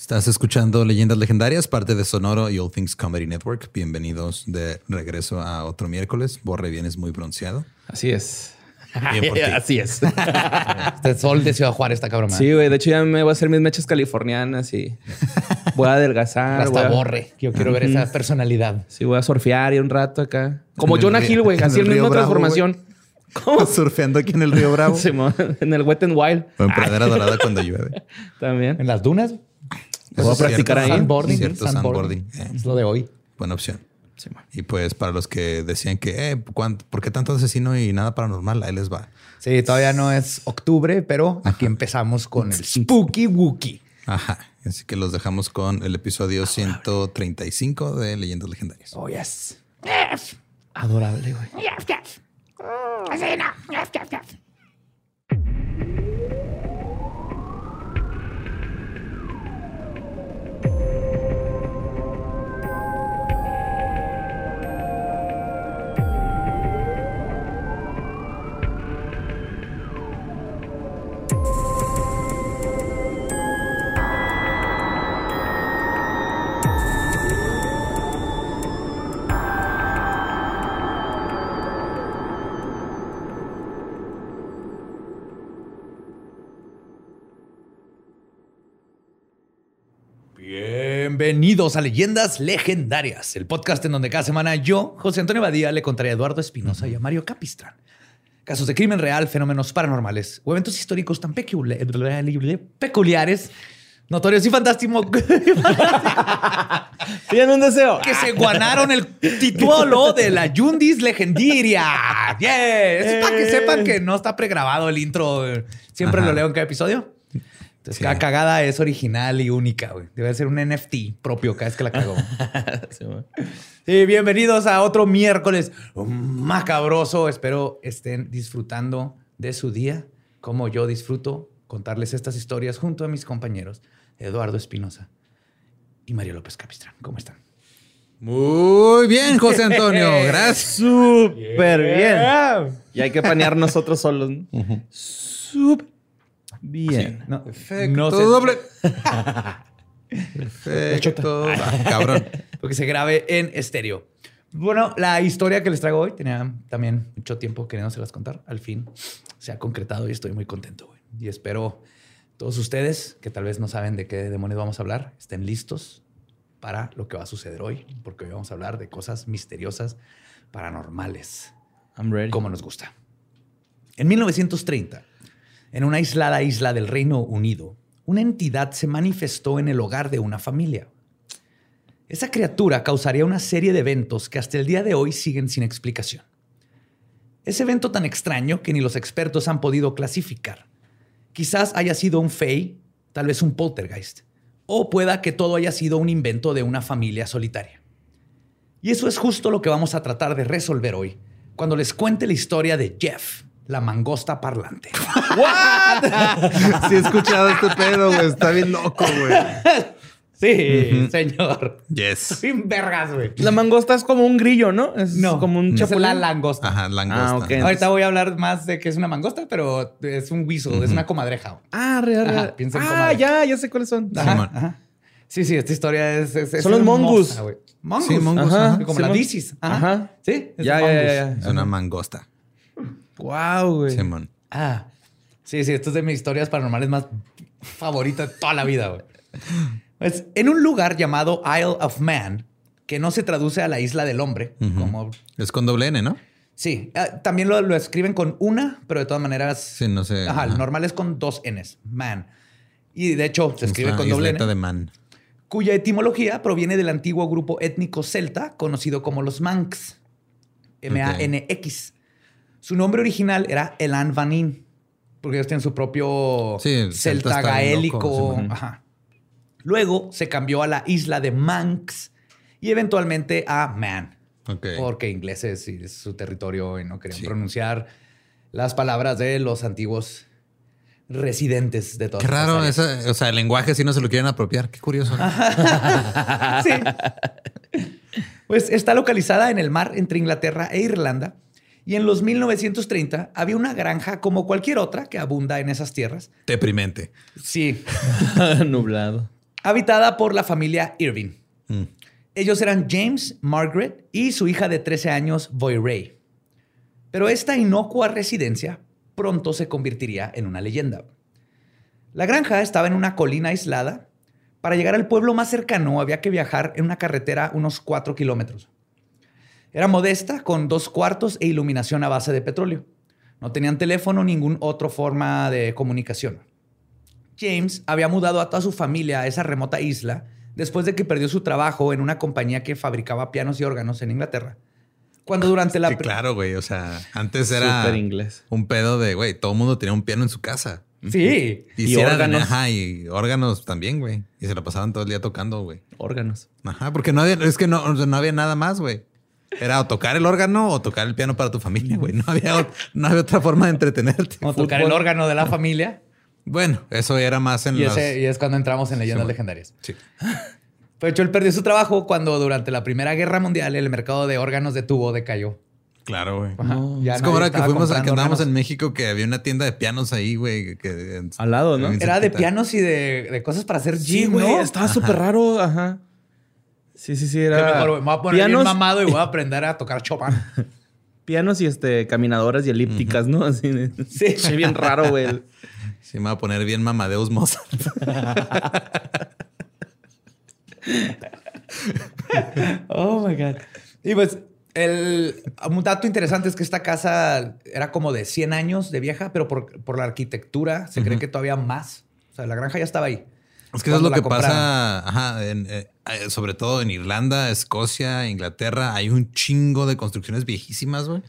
Estás escuchando Leyendas Legendarias, parte de Sonoro y All Things Comedy Network. Bienvenidos de regreso a otro miércoles. Borre, vienes muy bronceado. Así es. Así es. Este sol de Ciudad Juárez está cabrón. Sí, güey. De hecho, ya me voy a hacer mis mechas californianas y voy a adelgazar. Hasta a- borre. Yo quiero ver esa personalidad. Sí, voy a surfear y un rato acá. Como En Jonah río- Hill, güey. Así el mismo Bravo, transformación. ¿Cómo? Surfeando aquí en el Río Bravo. En el Wet n Wild. O en Pradera Dorada cuando llueve. También. En las dunas. Voy a Eso es practicar cierto. ahí. Sandboarding. Cierto, sandboarding. sandboarding. Eh, Es lo de hoy. buena opción. Y pues para los que decían que, eh, ¿cuánto- ¿por qué tanto asesino y nada paranormal? Ahí les va. Sí, todavía no es octubre, pero aquí empezamos con el Spooky Wookie. Ajá. Así que los dejamos con el episodio 135 de Leyendas Legendarias. Oh, yes. Adorable, güey. Bienvenidos a Leyendas Legendarias, el podcast en donde cada semana yo, José Antonio Badía, le contaré a Eduardo Espinosa y a Mario Capistrán. Casos de crimen real, fenómenos paranormales o eventos históricos tan pecul- peculiares, notorios y fantásticos Tienen un deseo. que se guanaron el título de la Yundis Legendiria. Yeah. Es para que sepan que no está pregrabado el intro. Siempre Ajá. lo leo en cada episodio. Entonces, Sí. cada cagada es original y única. güey. Debe ser un NFT propio cada vez que la cago. Simón. Sí, bienvenidos a otro miércoles macabroso. Espero estén disfrutando de su día como yo disfruto contarles estas historias junto a mis compañeros Eduardo Espinosa y Mario López Capistrán. ¿Cómo están? Muy bien, José Antonio. Gracias. Súper bien. Y hay que panear nosotros solos. ¿no? Súper bien. No, Perfecto. no sé- doble. Perfecto. Ah, cabrón. porque se grabe en estéreo. Bueno, la historia que les traigo hoy tenía también mucho tiempo queriéndoselas contar. Al fin se ha concretado y estoy muy contento. güey. Y espero todos ustedes que tal vez no saben de qué demonios vamos a hablar, estén listos para lo que va a suceder hoy, porque hoy vamos a hablar de cosas misteriosas, paranormales, I'm ready. como nos gusta. En 1930, en una aislada isla del Reino Unido, una entidad se manifestó en el hogar de una familia. Esa criatura causaría una serie de eventos que hasta el día de hoy siguen sin explicación. Ese evento tan extraño que ni los expertos han podido clasificar. Quizás haya sido un fey, tal vez un poltergeist, o pueda que todo haya sido un invento de una familia solitaria. Y eso es justo lo que vamos a tratar de resolver hoy, cuando les cuente la historia de Jeff, la mangosta parlante. Sí, he escuchado este pedo, güey. Está bien loco, güey. Sí, señor. Yes. Sin vergas, güey. La mangosta es como un grillo, ¿no? Es No, como un es chapulín. la langosta. Ajá, langosta. Ah, ok. Ahorita voy a hablar más de que es una mangosta, pero es un guiso, es una comadreja. Ah, real, Ajá, real. piensa en Ah, ya, ya sé cuáles son. Ajá, Simón. ajá. Sí, sí, esta historia es. es- es Son los güey. Mongoose. Sí, mongoose, Ajá, ajá. Como la Simón. disis. Ajá. Ajá. Sí, es Ya, un ya, ya, mongoose. ya. Es una mangosta. Wow, güey. Simón. Ah, sí, sí, esto es de mis historias paranormales más favoritas de toda la vida, güey. Pues, en un lugar llamado Isle of Man, que no se traduce a la isla del hombre, como... Es con doble N, ¿no? Sí, ah, también lo, lo escriben con una, pero de todas maneras... Sí, no sé. Ajá, el normal es con dos Ns, man. Y de hecho se escribe Es con doble N, de man. cuya etimología proviene del antiguo grupo étnico celta conocido como los Manx, M-A-N-X. Su nombre original era Elan Vanin, porque ellos tienen su propio Sí, celta gaélico. loco, sí, Ajá. Luego se cambió a la isla de Manx y eventualmente a Man, porque ingleses y es su territorio y no querían Sí. pronunciar las palabras de los antiguos residentes de todas Qué raro, esa, o sea, el lenguaje sí no se lo quieren apropiar. Qué curioso. Sí. Pues está localizada en el mar entre Inglaterra e Irlanda. Y en los 1930 había una granja como cualquier otra que abunda en esas tierras. Deprimente. Sí. Nublado. habitada por la familia Irving. Mm. Ellos eran James, Margaret y su hija de 13 años, Boy Ray. Pero esta inocua residencia pronto se convertiría en una leyenda. La granja estaba en una colina aislada. Para llegar al pueblo más cercano había que viajar en una carretera unos 4 kilómetros. Era modesta, con dos cuartos e iluminación a base de petróleo. No tenían teléfono ni ninguna otra forma de comunicación. James había mudado a toda su familia a esa remota isla después de que perdió su trabajo en una compañía que fabricaba pianos y órganos en Inglaterra. Cuando durante la... Sí, claro, güey. O sea, antes era inglés. un pedo de, güey, todo el mundo tenía un piano en su casa. Sí. Y, órganos. ajá, y órganos también, güey. Y se la pasaban todo el día tocando, güey. Órganos. Ajá, porque no había, es que no, no había nada más, güey. Era o tocar el órgano o tocar el piano para tu familia, güey. No había, no había otra forma de entretenerte. O tocar el órgano de la familia. Bueno, eso era más en y, y es cuando entramos en leyendas legendarias. Sí. De hecho, él perdió su trabajo cuando durante la Primera Guerra Mundial el mercado de órganos de tubo decayó. Claro, güey. es como ahora que fuimos a que andábamos en México que había una tienda de pianos ahí, güey. Al lado, ¿no? Era de pianos y de, cosas para hacer gym, güey. Estaba súper raro. Ajá. Sí, sí, sí. Era... Mejor, me voy a poner bien mamado y voy a aprender a tocar Chopin. pianos y este caminadoras y elípticas, ¿no? Así. Sí. sí. bien raro, güey. Sí, me va a poner bien mamadeus Mozart. oh my God. Y pues, el, un dato interesante es que esta casa era como de 100 años de vieja, pero por, la arquitectura se cree que todavía más. O sea, la granja ya estaba ahí. Es que eso es lo que pasa, eh, eh, sobre todo en Irlanda, Escocia, Inglaterra, hay un chingo de construcciones viejísimas, güey,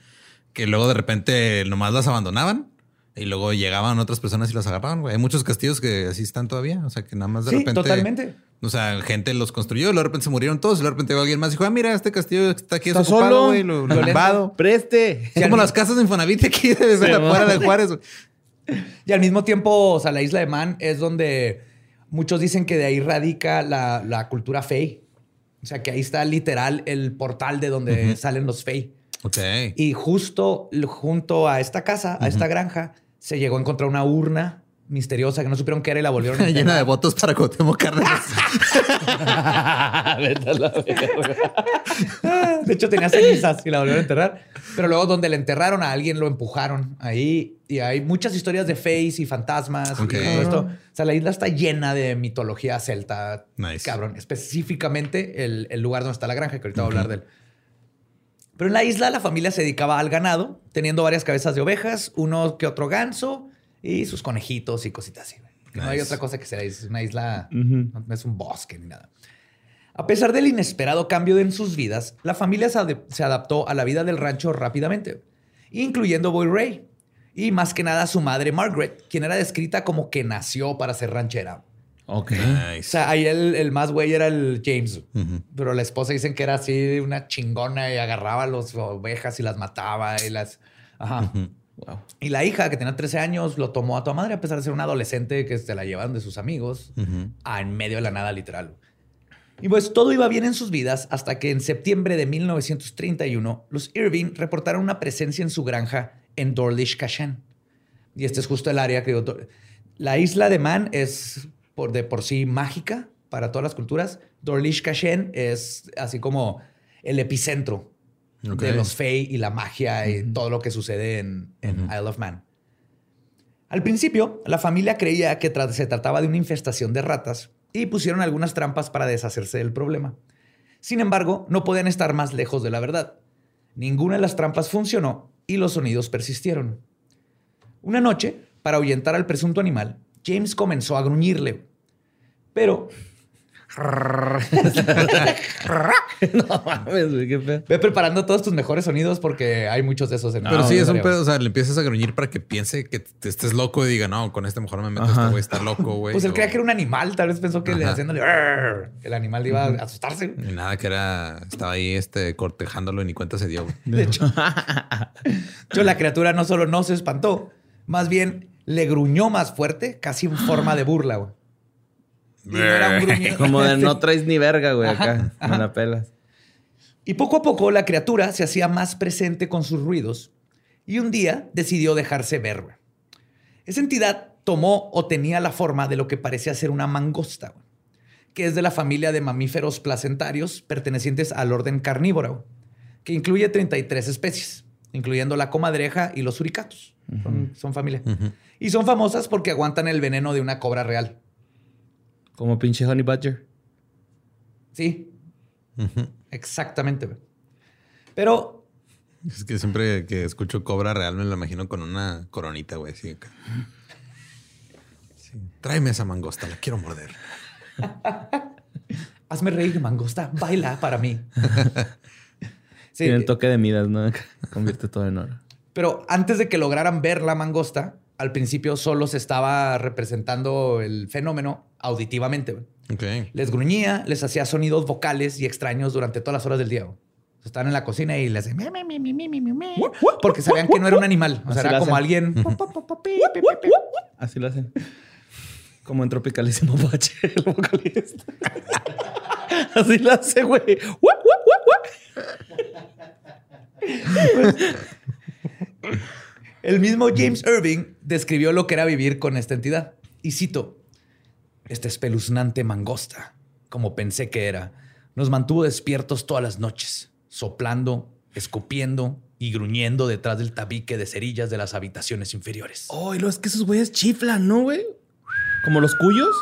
que luego de repente nomás las abandonaban y luego llegaban otras personas y las agarraban, güey. Hay muchos castillos que así están todavía, o sea, que nada más de sí, repente... totalmente. O sea, gente los construyó, y luego de repente se murieron todos, y de repente alguien más y dijo, ah, mira, este castillo está aquí está desocupado, güey, lo, lo Preste. como las casas de Infonavit aquí de fuera de Juárez. Y al mismo tiempo, o sea, la isla de Man es donde muchos dicen que de ahí radica la, cultura fey. O sea, que ahí está literal el portal de donde salen los fey. Ok. Y justo junto a esta casa, a esta granja, se llegó a encontrar una urna misteriosa que no supieron qué era y la volvieron a Llena de votos para Cuauhtémoc Cárdenas. de hecho, tenía cenizas y la volvieron a enterrar. Pero luego donde la enterraron a alguien lo empujaron ahí. Y hay muchas historias de face y fantasmas y todo esto. O sea, la isla está llena de mitología celta. Nice. Cabrón. Específicamente el, lugar donde está la granja, que ahorita voy a hablar de él. Pero en la isla la familia se dedicaba al ganado, teniendo varias cabezas de ovejas, uno que otro ganso y sus conejitos y cositas así. No hay otra cosa que sea, es una isla, no es un bosque ni nada. A pesar del inesperado cambio en sus vidas, la familia se adaptó a la vida del rancho rápidamente, incluyendo Boy Ray y más que nada su madre Margaret, quien era descrita como que nació para ser ranchera. Ok. O sea, ahí el, más güey era el James, pero la esposa dicen que era así una chingona y agarraba las ovejas y las mataba y las... Ajá. Y la hija, que tenía 13 años, lo tomó a tu madre, a pesar de ser una adolescente que se la llevaron de sus amigos, a en medio de la nada, literal. Y pues todo iba bien en sus vidas hasta que en septiembre de 1931 los Irving reportaron una presencia en su granja en Dorlish Cashan. Y este es justo el área que... La isla de Man es por, de por sí mágica para todas las culturas. Dorlish Cashan es así como el epicentro de los Fey y la magia y todo lo que sucede en, Isle of Man. Al principio, la familia creía que se trataba de una infestación de ratas y pusieron algunas trampas para deshacerse del problema. Sin embargo, no podían estar más lejos de la verdad. Ninguna de las trampas funcionó y los sonidos persistieron. Una noche, para ahuyentar al presunto animal, James comenzó a gruñirle. Pero no mames, güey, qué pedo. Ve preparando todos tus mejores sonidos porque hay muchos de esos en Pero sí, es un pedo. O sea, le empiezas a gruñir para que piense que te estés loco y diga, no, con este mejor me meto, este güey está loco, güey. Pues él creía que era un animal. Tal vez pensó que le haciéndole el animal iba a asustarse. Y nada, que era, estaba ahí este, cortejándolo y ni cuenta se dio. De hecho, yo, la criatura no solo no se espantó, más bien le gruñó más fuerte, casi en forma de burla, güey. Como de no traes ni verga, güey, acá. Me la pelas. Y poco a poco la criatura se hacía más presente con sus ruidos y un día decidió dejarse ver. Esa entidad tomó o tenía la forma de lo que parecía ser una mangosta, que es de la familia de mamíferos placentarios pertenecientes al orden carnívoro, que incluye 33 especies, incluyendo la comadreja y los suricatos. son, familia. Y son famosas porque aguantan el veneno de una cobra real. Como pinche honey badger. Sí. Exactamente. Pero es que siempre que escucho cobra real me lo imagino con una coronita, güey. Sí, Tráeme esa mangosta, la quiero morder. Hazme reír, mangosta. Baila para mí. sí. Tiene el toque de Midas, ¿no? Convierte todo en oro. Pero antes de que lograran ver la mangosta, al principio solo se estaba representando el fenómeno auditivamente. Okay. Les gruñía, les hacía sonidos vocales y extraños durante todas las horas del día. Estaban en la cocina y le hacían porque sabían que no era un animal. O sea, era como alguien. Así lo hacen. Como en Tropicalísimo Bache, el vocalista. Así lo hace, güey. El mismo James Irving describió lo que era vivir con esta entidad. Y cito: Esta espeluznante mangosta, como pensé que era, nos mantuvo despiertos todas las noches soplando, escupiendo y gruñendo detrás del tabique de cerillas de las habitaciones inferiores. Oh, y lo es que esos güeyes chiflan, ¿no, güey? ¿Como los cuyos?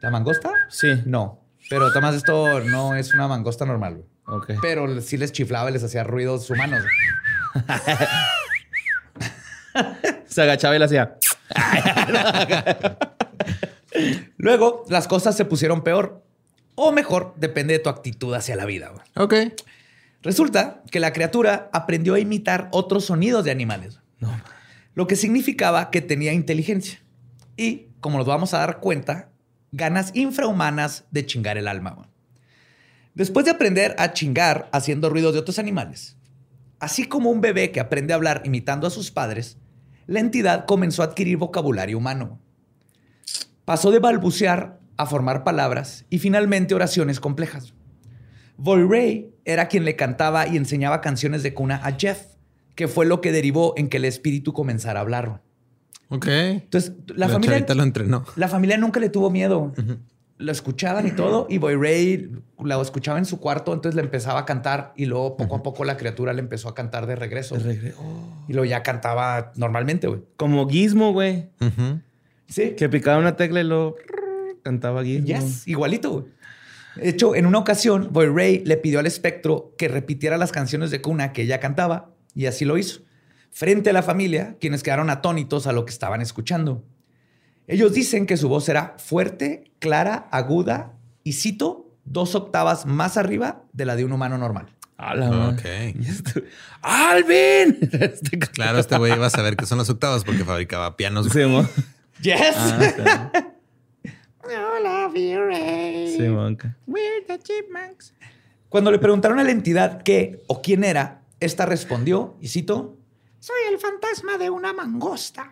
¿La mangosta? Sí. No. Pero además esto no es una mangosta normal, güey. Ok. Pero sí les chiflaba y les hacía ruidos humanos. Se agachaba y le hacía. Luego, las cosas se pusieron peor. O mejor, depende de tu actitud hacia la vida. Ok. Resulta que la criatura aprendió a imitar otros sonidos de animales. Lo que significaba que tenía inteligencia. Y, como nos vamos a dar cuenta, ganas infrahumanas de chingar el alma. Después de aprender a chingar haciendo ruidos de otros animales, así como un bebé que aprende a hablar imitando a sus padres, la entidad comenzó a adquirir vocabulario humano. Pasó de balbucear a formar palabras y finalmente oraciones complejas. Boy Ray era quien le cantaba y enseñaba canciones de cuna a Jeff, que fue lo que derivó en que el espíritu comenzara a hablar. Ok. Entonces, la, familia. lo entrenó. La familia nunca le tuvo miedo. Lo escuchaban y todo, y Boy Ray lo escuchaba en su cuarto, entonces le empezaba a cantar, y luego poco a poco la criatura le empezó a cantar de regreso. De regreso. Y luego ya cantaba normalmente, güey. Como Gizmo, güey. Sí. Que picaba una tecla y lo cantaba Gizmo. Yes, igualito, güey. De hecho, en una ocasión, Boy Ray le pidió al espectro que repitiera las canciones de cuna que ella cantaba y así lo hizo, frente a la familia, quienes quedaron atónitos a lo que estaban escuchando. Ellos dicen que su voz era fuerte, clara, aguda y cito, dos octavas más arriba de la de un humano normal. ¡Alvin! Este claro, este güey iba a saber qué son las octavas porque fabricaba pianos. Sí, yes. Ah, Sí, Cuando le preguntaron a la entidad qué o quién era, esta respondió, y cito, soy el fantasma de una mangosta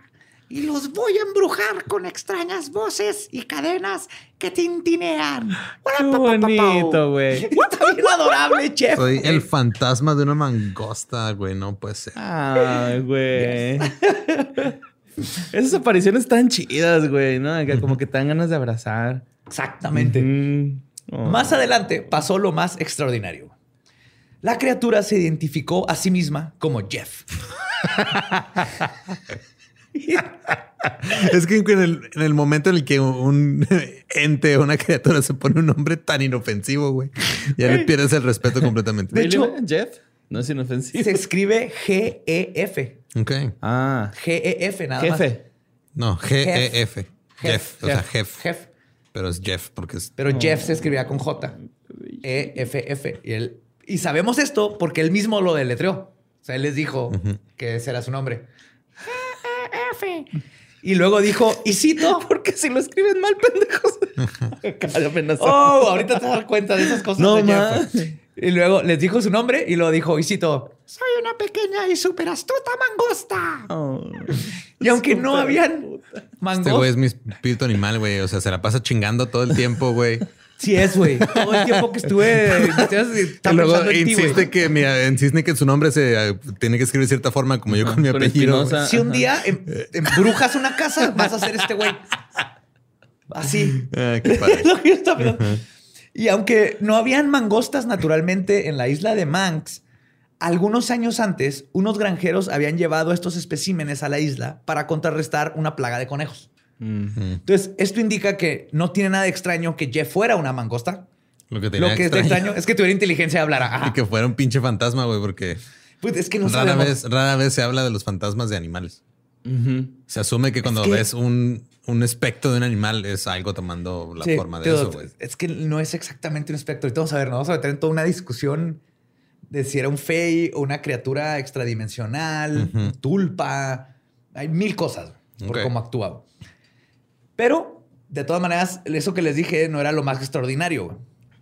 y los voy a embrujar con extrañas voces y cadenas que tintinean. Qué bonito, güey. Está bien adorable, chef. Soy el fantasma de una mangosta, güey. No puede ser. Ay, güey. Esas apariciones están chidas, güey, ¿no? Como que te dan ganas de abrazar. Exactamente. Oh. Más adelante pasó lo más extraordinario. La criatura se identificó a sí misma como Jeff. es que en el, momento en el que un ente o una criatura se pone un nombre tan inofensivo, güey, ya le pierdes el respeto completamente. De hecho, Jeff no es inofensivo. Se escribe G-E-F. Ok. Ah. G-E-F, nada Jefe. más. No, G-E-F. Jeff. O sea, Jeff. Jeff. Pero es Jeff porque es. Pero Jeff se escribía con J. E-F-F. Y, él, y sabemos esto porque él mismo lo deletreó. O sea, él les dijo que ese era su nombre. G-E-F. Y luego dijo, y cito, porque si lo escriben mal, pendejos. oh, ahorita te das cuenta de esas cosas. No, de Jeff. Y luego les dijo su nombre y lo dijo, y cito, soy una pequeña y súper astuta mangosta. Oh, y aunque no habían mangostas. Este güey es mi espíritu animal, güey. O sea, se la pasa chingando todo el tiempo, güey. Sí es, güey. Todo el tiempo que estuve... y luego insiste, que, mira, insiste que su nombre se eh, tiene que escribir de cierta forma, como yo con mi apellido. Si un día em, embrujas una casa, vas a ser este güey. Así. Ah, qué padre. Y aunque no habían mangostas naturalmente en la isla de Manx, algunos años antes, unos granjeros habían llevado estos especímenes a la isla para contrarrestar una plaga de conejos. Entonces, esto indica que no tiene nada de extraño que Jeff fuera una mangosta. Lo que, tenía Lo que extraño. es extraño es que tuviera inteligencia y hablara. Y que fuera un pinche fantasma, güey, porque pues es que no rara vez, rara vez se habla de los fantasmas de animales. Se asume que cuando ves un, espectro de un animal es algo tomando la forma de eso. Es que no es exactamente un espectro. Y vamos a ver, nos vamos a meter en toda una discusión de si era un fey o una criatura extradimensional, tulpa. Hay mil cosas por cómo actuaba. Pero, de todas maneras, eso que les dije no era lo más extraordinario.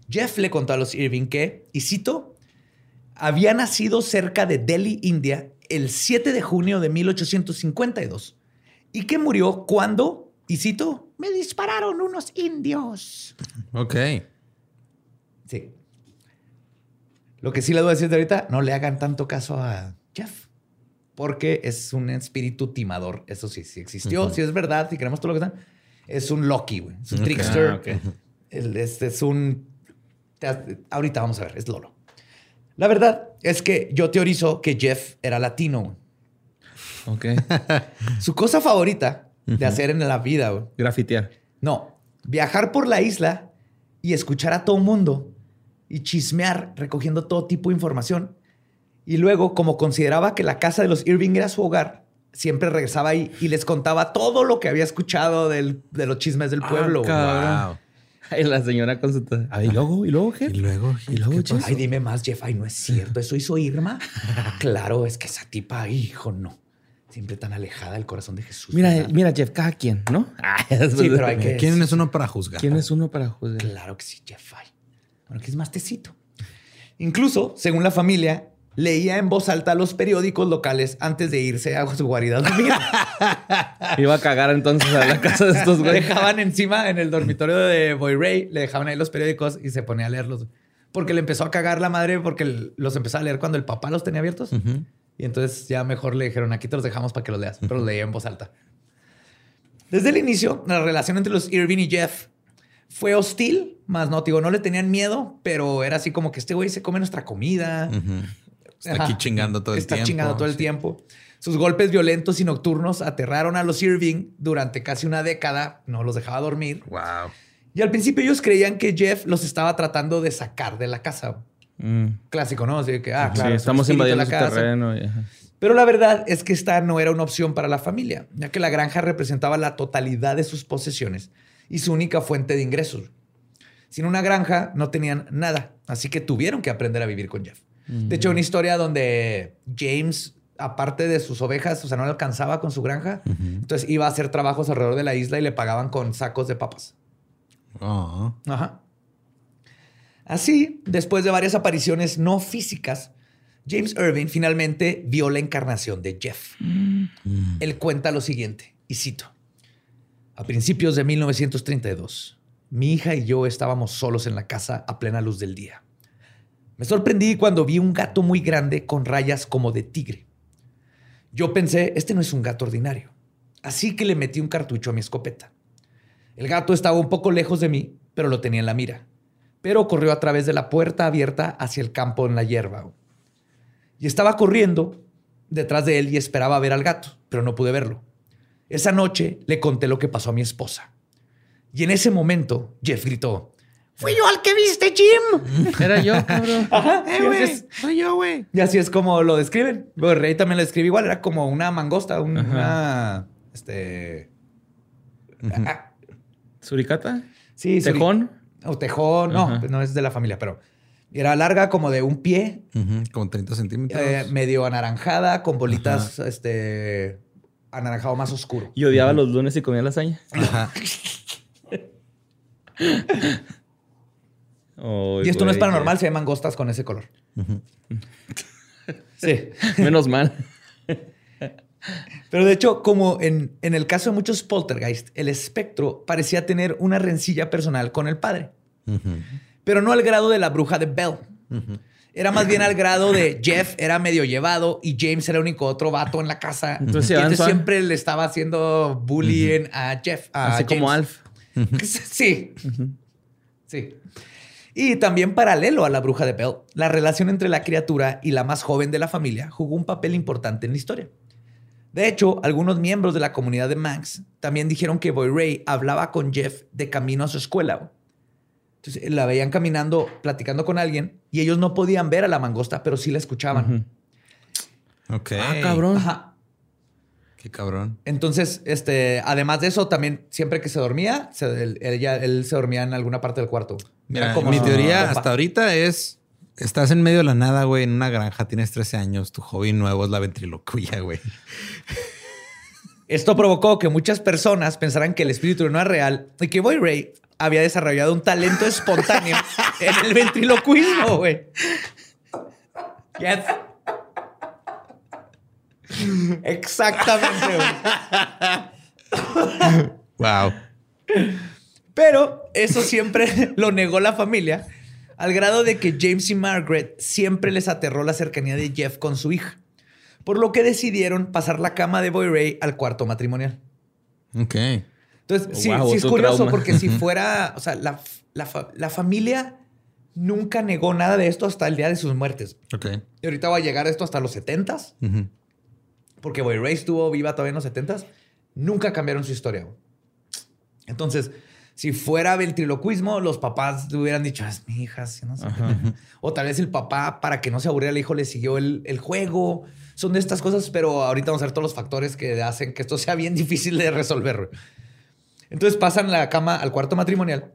Jeff le contó a los Irving que, y cito, había nacido cerca de Delhi, India, el 7 de junio de 1852 y que murió cuando, y cito, me dispararon unos indios. Ok. Sí. Lo que sí le voy a decir de ahorita, no le hagan tanto caso a Jeff, porque es un espíritu timador. Eso sí, sí existió, si es verdad, si queremos todo lo que está. Es un Loki, güey. Es un trickster. Ah, este es un. Ahorita vamos a ver, es Lolo. La verdad es que yo teorizo que Jeff era latino. Ok. Su cosa favorita de hacer en la vida, güey. Grafitear. No, viajar por la isla y escuchar a todo mundo y chismear recogiendo todo tipo de información. Y luego, como consideraba que la casa de los Irving era su hogar, siempre regresaba ahí y les contaba todo lo que había escuchado de los chismes del ah, pueblo. wow. Y la señora con su... y luego, y luego, ¿qué? Y luego, y luego, Jeff. Ay, dime más, Jeff. Ay, no es cierto. ¿Eso hizo Irma? claro, es que esa tipa, hijo, no. Siempre tan alejada del corazón de Jesús. Mira, mira, Jeff, cada quien, ¿no? sí, pero hay que... ¿Quién es uno para juzgar? ¿Quién es uno para juzgar? Claro que sí, Jeff. Ay. Bueno, que es más tecito. Incluso, según la familia, leía en voz alta los periódicos locales antes de irse a su guarida Iba a cagar entonces a la casa de estos güeyes. Dejaban encima en el dormitorio de Boy Ray, le dejaban ahí los periódicos y se ponía a leerlos. Porque le empezó a cagar la madre porque los empezó a leer cuando el papá los tenía abiertos. Y entonces ya mejor le dijeron, aquí te los dejamos para que los leas. Pero los leía en voz alta. Desde el inicio, la relación entre los Irving y Jeff fue hostil, más no, digo, no le tenían miedo, pero era así como que este güey se come nuestra comida. Está aquí chingando todo el tiempo. Está chingando todo el tiempo. Sus golpes violentos y nocturnos aterraron a los Irving durante casi una década. No los dejaba dormir. Wow. Y al principio ellos creían que Jeff los estaba tratando de sacar de la casa. Mm. Clásico, ¿no? Así que, ah, claro. estamos invadiendo la casa. terreno. Pero la verdad es que esta no era una opción para la familia, ya que la granja representaba la totalidad de sus posesiones y su única fuente de ingresos. Sin una granja no tenían nada, así que tuvieron que aprender a vivir con Jeff. De hecho, una historia donde James, aparte de sus ovejas, o sea, no le alcanzaba con su granja, entonces iba a hacer trabajos alrededor de la isla y le pagaban con sacos de papas. Ah. Ajá. Así, después de varias apariciones no físicas, James Irving finalmente vio la encarnación de Jeff. Mm. Él cuenta lo siguiente, y cito. A principios de 1932, mi hija y yo estábamos solos en la casa a plena luz del día. Me sorprendí cuando vi un gato muy grande con rayas como de tigre. Yo pensé, este no es un gato ordinario. Así que le metí un cartucho a mi escopeta. El gato estaba un poco lejos de mí, pero lo tenía en la mira. Pero corrió a través de la puerta abierta hacia el campo en la hierba. Y estaba corriendo detrás de él y esperaba ver al gato, pero no pude verlo. Esa noche le conté lo que pasó a mi esposa. Y en ese momento, Jeff gritó, Fui yo al que viste, Jim. Era yo, cabrón. Ajá, eh, güey. Soy yo, güey. Y así es como lo describen. El rey también lo describe igual. Era como una mangosta, una... Este... ¿Suricata? Sí. ¿Tejón? O tejón. No, no es de la familia, pero... Era larga como de un pie. Como 30 centímetros. Eh, medio anaranjada, con bolitas, este anaranjado más oscuro. Y odiaba los lunes y comía lasaña. Ajá. y esto no es paranormal, se llaman mangostas con ese color. sí. Menos mal. Pero de hecho, como en, el caso de muchos poltergeist, el espectro parecía tener una rencilla personal con el padre. Pero no al grado de la bruja de Bell. Era más bien al grado de Jeff era medio llevado y James era el único otro vato en la casa. Entonces, siempre le estaba haciendo bullying a Jeff. Así como Alf. Sí. Sí. Y también paralelo a la bruja de Bell, la relación entre la criatura y la más joven de la familia jugó un papel importante en la historia. De hecho, algunos miembros de la comunidad de Max también dijeron que Boy Ray hablaba con Jeff de camino a su escuela. Entonces la veían caminando, platicando con alguien y ellos no podían ver a la mangosta, pero sí la escuchaban. Ok. Ah, cabrón. Ajá. Qué cabrón. Entonces, este, además de eso, también siempre que se dormía, se- él, él ya- él se dormía en alguna parte del cuarto. Mira, Era como mi teoría hasta ahorita es: estás en medio de la nada, güey, en una granja, tienes 13 años, tu hobby nuevo es la ventriloquía, güey. Esto provocó que muchas personas pensaran que el espíritu no era real y que Boy Ray había desarrollado un talento espontáneo en el ventriloquismo, güey. Yes. Exactamente, güey. Wow. Pero eso siempre lo negó la familia, al grado de que James y Margaret siempre les aterró la cercanía de Jeff con su hija, por lo que decidieron pasar la cama de Boy Ray al cuarto matrimonial. Ok. Entonces, Oh, sí, wow, sí es curioso trauma. porque si fuera, o sea, la, la la familia nunca negó nada de esto hasta el día de sus muertes. Ok. Y ahorita va a llegar esto hasta los 70s, Ujú. porque Boy Ray estuvo viva todavía en los 70s. Nunca cambiaron su historia. Entonces, si fuera ventriloquismo, los papás le hubieran dicho, "Ah, es mi hija, sí, no sé qué". O tal vez el papá, para que no se aburriera el hijo, le siguió el, el juego. Son de estas cosas, pero ahorita vamos a ver todos los factores que hacen que esto sea bien difícil de resolver. Entonces pasan la cama al cuarto matrimonial,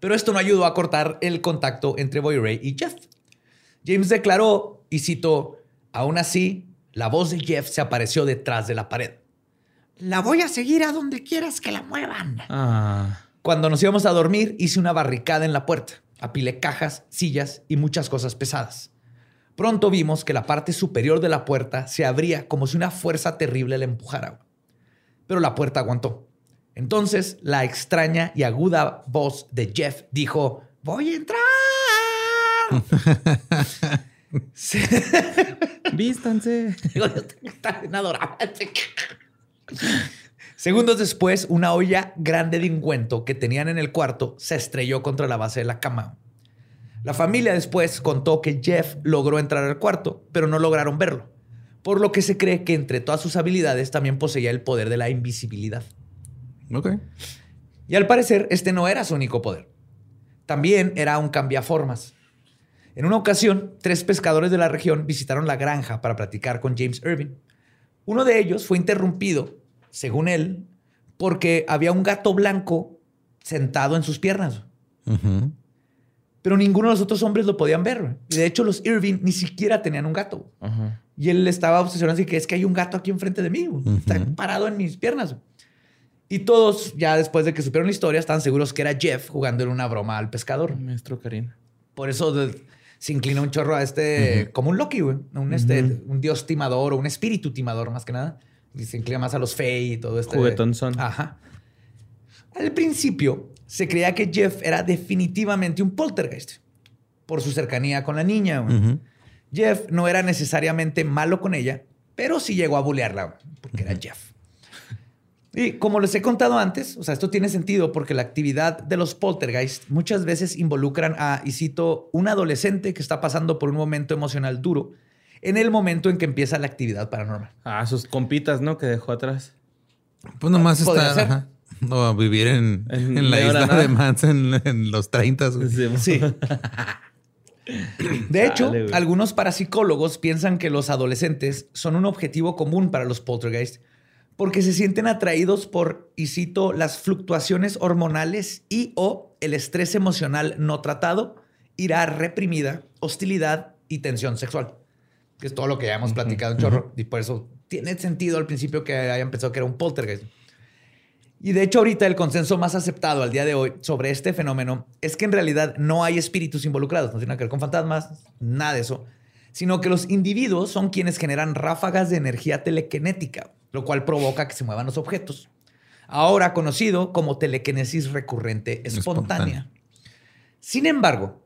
pero esto no ayudó a cortar el contacto entre Boy Ray y Jeff. James declaró, y citó, aún así, la voz de Jeff se apareció detrás de la pared. La voy a seguir a donde quieras que la muevan. Ah. Cuando nos íbamos a dormir, hice una barricada en la puerta. Apilé cajas, sillas y muchas cosas pesadas. Pronto vimos que la parte superior de la puerta se abría como si una fuerza terrible la empujara. Pero la puerta aguantó. Entonces, la extraña y aguda voz de Jeff dijo, voy a entrar. Sí. Vístanse. Digo, adorable. Segundos después, una olla grande de ungüento que tenían en el cuarto se estrelló contra la base de la cama. La familia después contó que Jeff logró entrar al cuarto, pero no lograron verlo, por lo que se cree que entre todas sus habilidades también poseía el poder de la invisibilidad. Ok. Y al parecer, este no era su único poder. También era un cambiaformas. En una ocasión, tres pescadores de la región visitaron la granja para platicar con James Irving. Uno de ellos fue interrumpido, según él, porque había un gato blanco sentado en sus piernas. Pero ninguno de los otros hombres lo podían ver. Y de hecho, los Irving ni siquiera tenían un gato. Y él estaba obsesionado así que es que hay un gato aquí enfrente de mí. Está parado en mis piernas. Y todos, ya después de que supieron la historia, estaban seguros que era Jeff jugando en una broma al pescador. Maestro Karina. Por eso de- se inclina un chorro a este, como un Loki, güey. Un, este, un dios timador o un espíritu timador, más que nada. Y se inclina más a los Fey y todo. Juguetón son. Ajá. Al principio, se creía que Jeff era definitivamente un poltergeist por su cercanía con la niña. Jeff no era necesariamente malo con ella, pero sí llegó a bulearla, porque era Jeff. Y como les he contado antes, o sea, esto tiene sentido porque la actividad de los poltergeist muchas veces involucran a, y cito, un adolescente que está pasando por un momento emocional duro en el momento en que empieza la actividad paranormal. Ah, sus compitas, ¿no? Que dejó atrás. Pues nomás está. No, vivir en, En en la isla nada. de Mans en, en los 30. güey. Sí. De hecho, algunos parapsicólogos piensan que los adolescentes son un objetivo común para los poltergeist porque se sienten atraídos por, y cito, las fluctuaciones hormonales y o el estrés emocional no tratado, ira reprimida, hostilidad y tensión sexual. Que es todo lo que ya hemos platicado en chorro. Y por eso tiene sentido al principio que hayan pensado que era un poltergeist. Y de hecho ahorita el consenso más aceptado al día de hoy sobre este fenómeno es que en realidad no hay espíritus involucrados, no tiene nada que ver con fantasmas, nada de eso, sino que los individuos son quienes generan ráfagas de energía telequinética, lo cual provoca que se muevan los objetos, ahora conocido como telequinesis recurrente espontánea. Espontánea. Sin embargo,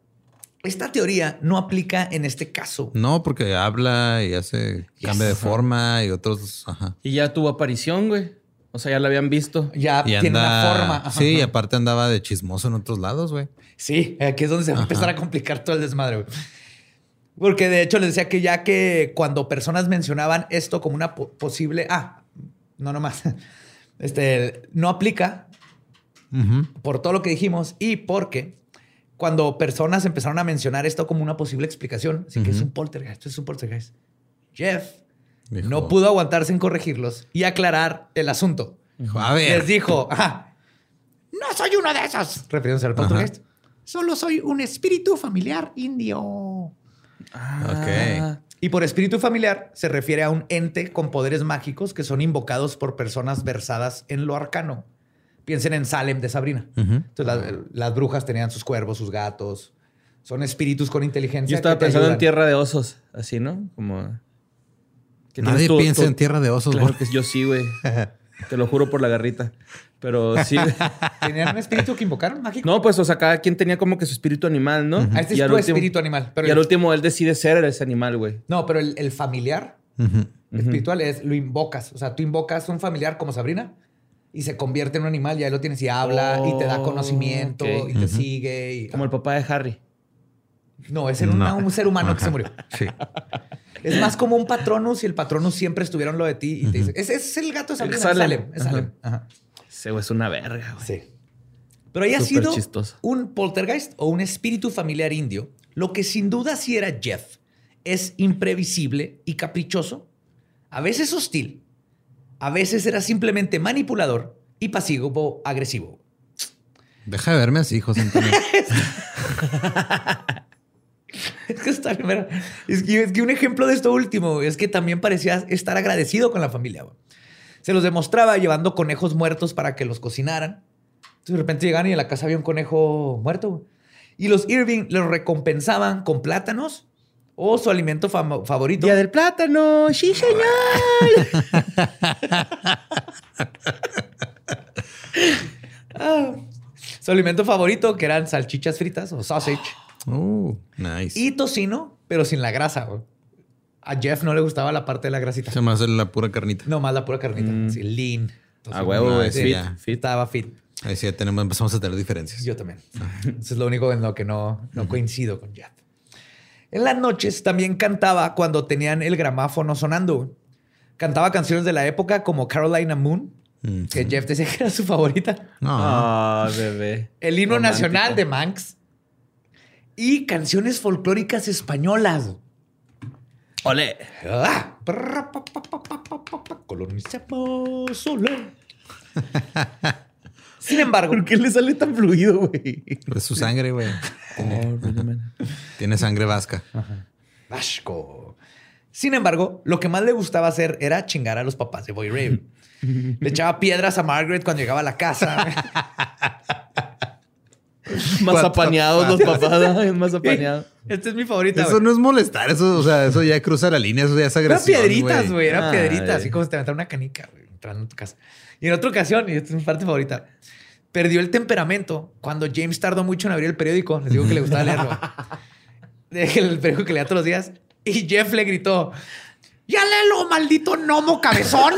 esta teoría no aplica en este caso. No, porque habla y hace cambio de forma y otros. Ajá. Y ya tuvo aparición, güey. O sea, ya la habían visto. Ya Y tiene anda- una forma. Sí, y aparte andaba de chismoso en otros lados, güey. Sí, aquí es donde se va a empezar a complicar todo el desmadre. güey. Porque de hecho les decía que ya que cuando personas mencionaban esto como una po- posible... Ah, no nomás. Este, no aplica por todo lo que dijimos y porque cuando personas empezaron a mencionar esto como una posible explicación, así que es un poltergeist, es un poltergeist. Jeff Dijo- no pudo aguantarse en corregirlos y aclarar el asunto. Dijo, a ver. Les dijo, "Ajá, no soy uno de esos, refiriéndose al poltergeist. Solo soy un espíritu familiar indio. Ah. Y por espíritu familiar se refiere a un ente con poderes mágicos que son invocados por personas versadas en lo arcano. Piensen en Salem de Sabrina. Entonces, las, las brujas tenían sus cuervos, sus gatos. Son espíritus con inteligencia. Yo estaba pensando en tierra de osos, así, ¿no? Como. que Nadie tu- piensa en tierra de osos, Claro güey. que yo sí, güey. Te lo juro por la garrita. Pero sí. güey. ¿Tenían un espíritu que invocaron mágico? No, pues, o sea, cada quien tenía como que su espíritu animal, ¿no? Ah, este Y es al tu último- espíritu animal. Pero y al último él decide ser ese animal, güey. No, pero el, el familiar espiritual es lo invocas. O sea, tú invocas un familiar como Sabrina y se convierte en un animal y ahí lo tienes y habla y te da Oh, conocimiento y te sigue. Y, Como el papá de Harry. No, es No. un ser humano que se murió. Sí. Es más como un patronus y el patronus siempre estuvieron lo de ti y te dice, ese es el gato de Sabrina. Salem. Salem. Es Salem. Ajá. Ese güey es una verga, güey. Sí. Pero haya Súper sido chistoso. un poltergeist o un espíritu familiar indio, lo que sin duda sí era Jeff es imprevisible y caprichoso, a veces hostil, a veces era simplemente manipulador y pasivo agresivo. Deja de verme así, José Antonio. Es que está. Es que, es que un ejemplo de esto último es que también parecía estar agradecido con la familia. Se los demostraba llevando conejos muertos para que los cocinaran. Entonces de repente llegaban y en la casa había un conejo muerto. Y los Irving los recompensaban con plátanos o su alimento favorito. Día del plátano, sí, señor. Ah, su alimento favorito, que eran salchichas fritas o sausage. Uh, nice. Y tocino, pero sin la grasa. A Jeff no le gustaba la parte de la grasita. Se me hace la pura carnita. No, más la pura carnita. Mm. Sí, lean. A huevo, sí, fit, ya. fit. Estaba fit. Ahí sí ya tenemos, empezamos a tener diferencias. Yo también. Eso es lo único en lo que no, no coincido con Jeff. En las noches también cantaba cuando tenían el gramáfono sonando. Cantaba canciones de la época como Carolina Moon, Mm, que Jeff decía que era su favorita. No. Ah, bebé. El himno Romántico. nacional de Manx. Y canciones folclóricas españolas. Ole. Ah, prra, pa, pa, pa, pa, pa, pa, pa, Colonicemos solo. Sin embargo, ¿Por qué le sale tan fluido, güey? Es su sangre, güey. Oh. Tiene sangre vasca. Vasco. Sin embargo, lo que más le gustaba hacer era chingar a los papás de Boy Ray. Le echaba piedras a Margaret cuando llegaba a la casa. Más apañados los papás. ¿no? Más apañados. Esta es mi favorita. Eso no es molestar, eso, o sea, eso ya cruza la línea, eso ya es Eran agresión. piedritas, güey. Eran Ay. piedritas. Así como si te aventara una canica, güey, entrando en tu casa. Y en otra ocasión, y esta es mi parte favorita, perdió el temperamento cuando James tardó mucho en abrir el periódico. Les digo que le gustaba leerlo. el periódico que leía todos los días. Y Jeff le gritó: ¡Ya léelo, maldito gnomo cabezón!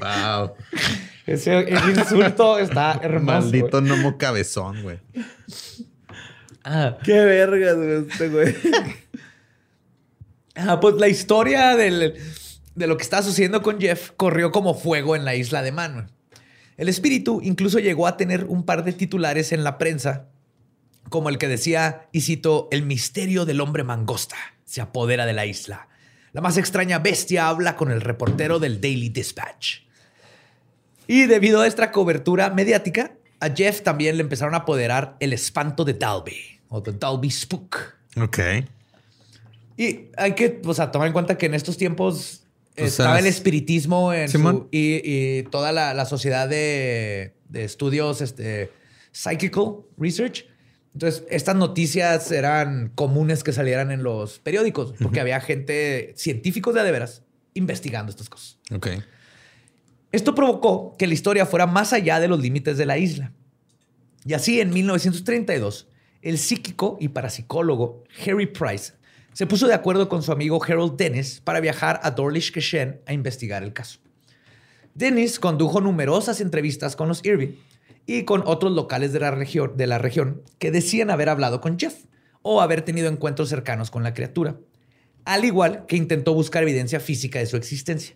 Wow. Ese el insulto está hermoso. Maldito güey. gnomo cabezón, güey. Ah. Qué vergas, güey, este güey. Ah, pues la historia del- de lo que estaba sucediendo con Jeff corrió como fuego en la isla de Man. El espíritu incluso llegó a tener un par de titulares en la prensa, como el que decía, y cito, el misterio del hombre mangosta se apodera de la isla. La más extraña bestia habla con el reportero del Daily Dispatch. Y debido a esta cobertura mediática, a Jeff también le empezaron a apoderar el espanto de Dalby, o the Dalby Spook. Ok. Y hay que o sea, tomar en cuenta que en estos tiempos Pues, estaba el espiritismo en su- y, y toda la, la sociedad de, de estudios este, psychical research. Entonces, estas noticias eran comunes que salieran en los periódicos porque había gente, científicos de veras, investigando estas cosas. Ok. Esto provocó que la historia fuera más allá de los límites de la isla. Y así, en 1932, el psíquico y parapsicólogo Harry Price se puso de acuerdo con su amigo Harold Dennis para viajar a Dawlish Keshen a investigar el caso. Dennis condujo numerosas entrevistas con los Irving y con otros locales de la región que decían haber hablado con Jeff o haber tenido encuentros cercanos con la criatura, al igual que intentó buscar evidencia física de su existencia.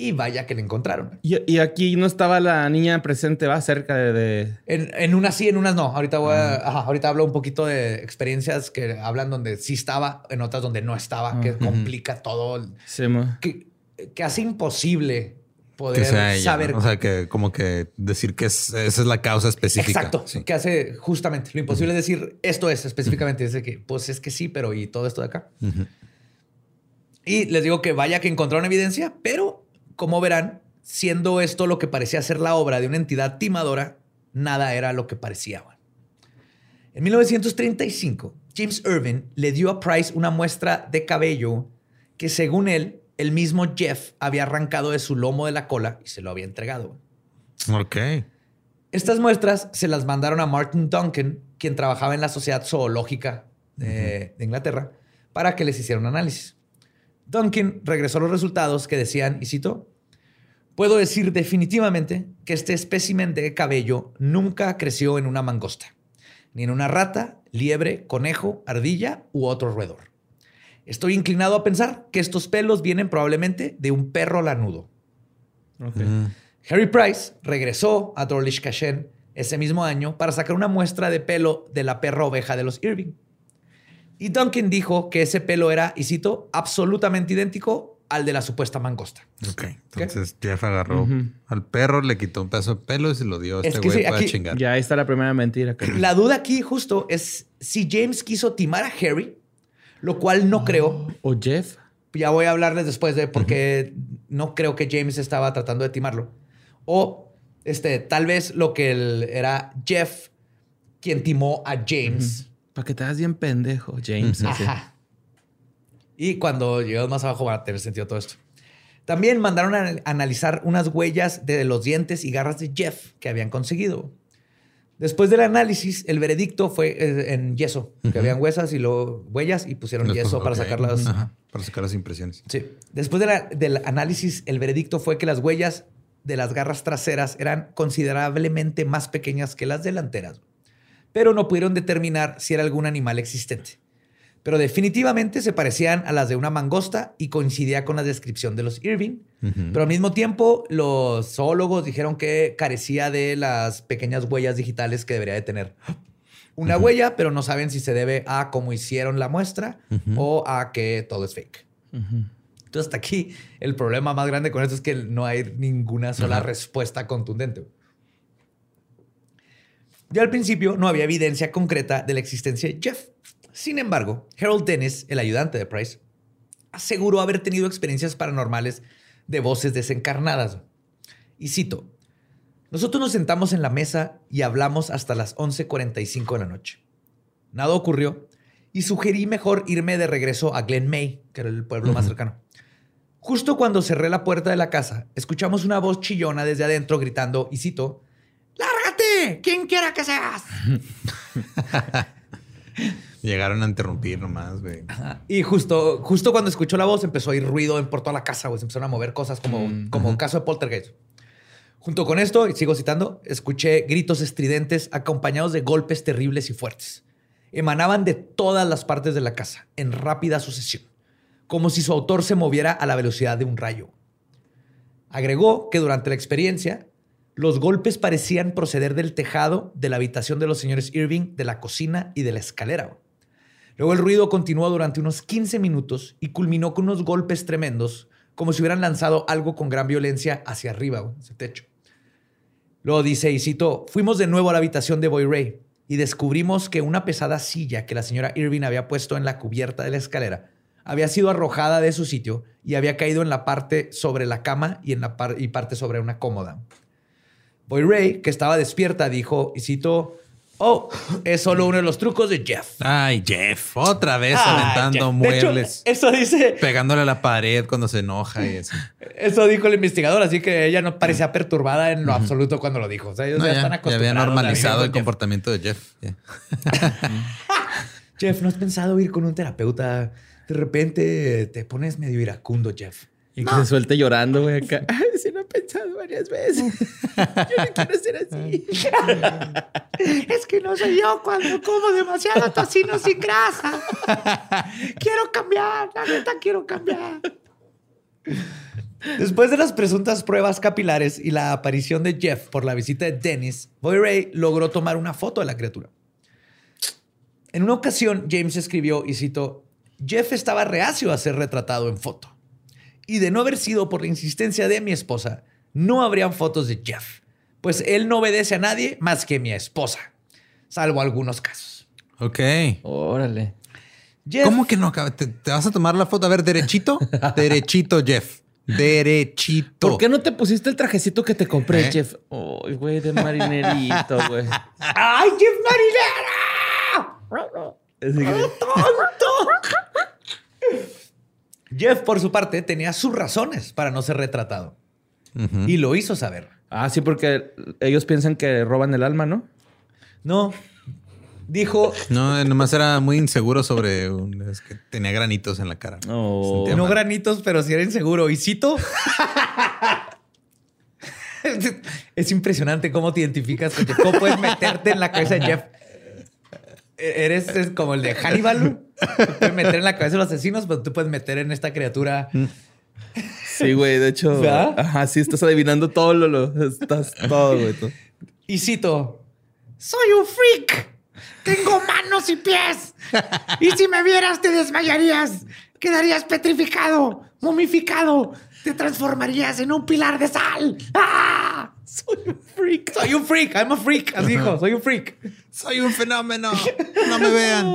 Y vaya que la encontraron. Y, aquí no estaba la niña presente, va cerca de. En, unas sí, en unas no. Ahorita voy a, ah. ahorita hablo un poquito de experiencias que hablan donde sí estaba, en otras donde no estaba, que complica todo. que, que hace imposible poder saber. O sea, que como que decir que esa es la causa específica. Exacto. Que hace justamente lo imposible decir esto es específicamente. Es de que, pues es que sí, pero y todo esto de acá. Y les digo que vaya que encontraron evidencia, pero como verán, siendo esto lo que parecía ser la obra de una entidad timadora, nada era lo que parecía. En 1935, James Irving le dio a Price una muestra de cabello que, según él, el mismo Jeff había arrancado de su lomo de la cola y se lo había entregado. Ok. Estas muestras se las mandaron a Martin Duncan, quien trabajaba en la Sociedad Zoológica de, de Inglaterra, para que les hiciera un análisis. Duncan regresó los resultados que decían, y cito, Puedo decir definitivamente que este espécimen de cabello nunca creció en una mangosta, ni en una rata, liebre, conejo, ardilla u otro roedor. Estoy inclinado a pensar que estos pelos vienen probablemente de un perro lanudo. Mm. Harry Price regresó a Dawlish Kashen ese mismo año para sacar una muestra de pelo de la perra oveja de los Irving. Y Duncan dijo que ese pelo era, y cito, absolutamente idéntico al de la supuesta mangosta. Ok. Entonces Jeff agarró al perro, le quitó un pedazo de pelo y se lo dio a este güey para chingar. Ya ahí está la primera mentira. La duda aquí justo es si James quiso timar a Harry, lo cual no creo. O Jeff. Ya voy a hablarles después de por qué no creo que James estaba tratando de timarlo. O este, tal vez lo que era Jeff quien timó a James. Para que te hagas bien pendejo, James. Ajá. Y cuando llegamos más abajo va a tener sentido todo esto. También mandaron a analizar unas huellas de los dientes y garras de Jeff que habían conseguido. Después del análisis, el veredicto fue eh, en yeso, que habían huesas y luego huellas y pusieron yeso para sacar las... para sacar las impresiones. Sí. Después del análisis, el veredicto fue que las huellas de las garras traseras eran considerablemente más pequeñas que las delanteras, pero no pudieron determinar si era algún animal existente pero definitivamente se parecían a las de una mangosta y coincidía con la descripción de los Irving. Pero al mismo tiempo, los zoólogos dijeron que carecía de las pequeñas huellas digitales que debería de tener. Una huella, pero no saben si se debe a cómo hicieron la muestra o a que todo es fake. Entonces, hasta aquí, el problema más grande con esto es que no hay ninguna sola respuesta contundente. Ya al principio no había evidencia concreta de la existencia de Jeff. Sin embargo, Harold Dennis, el ayudante de Price, aseguró haber tenido experiencias paranormales de voces desencarnadas. Y cito, nosotros nos sentamos en la mesa y hablamos hasta las 11.45 de la noche. Nada ocurrió y sugerí mejor irme de regreso a Glen May, que era el pueblo más cercano. Justo cuando cerré la puerta de la casa, escuchamos una voz chillona desde adentro gritando, y cito, ¡Quien quiera que seas! Llegaron a interrumpir nomás, güey. Y justo, justo cuando escuchó la voz empezó a ir ruido por toda la casa, güey. Se empezaron a mover cosas como, mm, como un caso de poltergeist. Junto con esto, y sigo citando, escuché gritos estridentes acompañados de golpes terribles y fuertes. Emanaban de todas las partes de la casa, en rápida sucesión, como si su autor se moviera a la velocidad de un rayo. Agregó que durante la experiencia, los golpes parecían proceder del tejado, de la habitación de los señores Irving, de la cocina y de la escalera. Luego el ruido continuó durante unos 15 minutos y culminó con unos golpes tremendos, como si hubieran lanzado algo con gran violencia hacia arriba, ese techo. Luego dice, y cito, fuimos de nuevo a la habitación de Boy Ray y descubrimos que una pesada silla que la señora Irving había puesto en la cubierta de la escalera había sido arrojada de su sitio y había caído en la parte sobre la cama y en la y parte sobre una cómoda. Boy Ray, que estaba despierta, dijo, y cito, Oh, es solo uno de los trucos de Jeff. Ay, Jeff, otra vez aventando muebles. eso dice. Pegándole a la pared cuando se enoja y eso. Eso dijo el investigador, así que ella no parecía perturbada en lo absoluto cuando lo dijo. O sea, ellos ya, están acostumbrados. Ya había normalizado el comportamiento de Jeff. Jeff, ¿no has pensado ir con un terapeuta? De repente te pones medio iracundo, Jeff. Y que se suelte llorando, güey, acá. Ay, sí lo he pensado varias veces. Yo no quiero ser así. es que no soy yo cuando como demasiado tocino sin grasa. quiero cambiar, la neta quiero cambiar. Después de las presuntas pruebas capilares y la aparición de Jeff por la visita de Dennis, Boy Ray logró tomar una foto de la criatura. En una ocasión, James escribió, y cito, Jeff estaba reacio a ser retratado en foto. Y de no haber sido por la insistencia de mi esposa, no habrían fotos de Jeff, pues él no obedece a nadie más que mi esposa, salvo algunos casos. Ok. Órale. ¿Cómo que no? ¿Te, ¿Te, vas a tomar la foto? A ver, derechito. derechito, Jeff. Derechito. ¿Por qué no te pusiste el trajecito que te compré, ¿Eh? Jeff? Ay, güey, de marinerito, güey. ¡Ay, Jeff Marinera! ¡Tonto! Jeff, por su parte, tenía sus razones para no ser retratado. Y lo hizo saber. Ah, sí, porque ellos piensan que roban el alma, ¿no? No. Dijo. No, nomás era muy inseguro sobre. es que tenía granitos en la cara. No, no granitos, pero sí era inseguro. Y cito. es impresionante cómo te identificas con ¿Cómo puedes meterte en la cabeza de Jeff? Eres como el de Hannibal. Te puedes meter en la cabeza de los asesinos, pero tú puedes meter en esta criatura. Sí, güey. De hecho, ajá, sí, estás adivinando todo lo, lo estás todo, güey. Y cito: Soy un freak. Tengo manos y pies. Y si me vieras, te desmayarías. Quedarías petrificado, momificado. Te transformarías en un pilar de sal. ¡Ah! Soy un freak. Soy un freak. I'm a freak. Así dijo. Soy un freak. Soy un fenómeno. No me vean.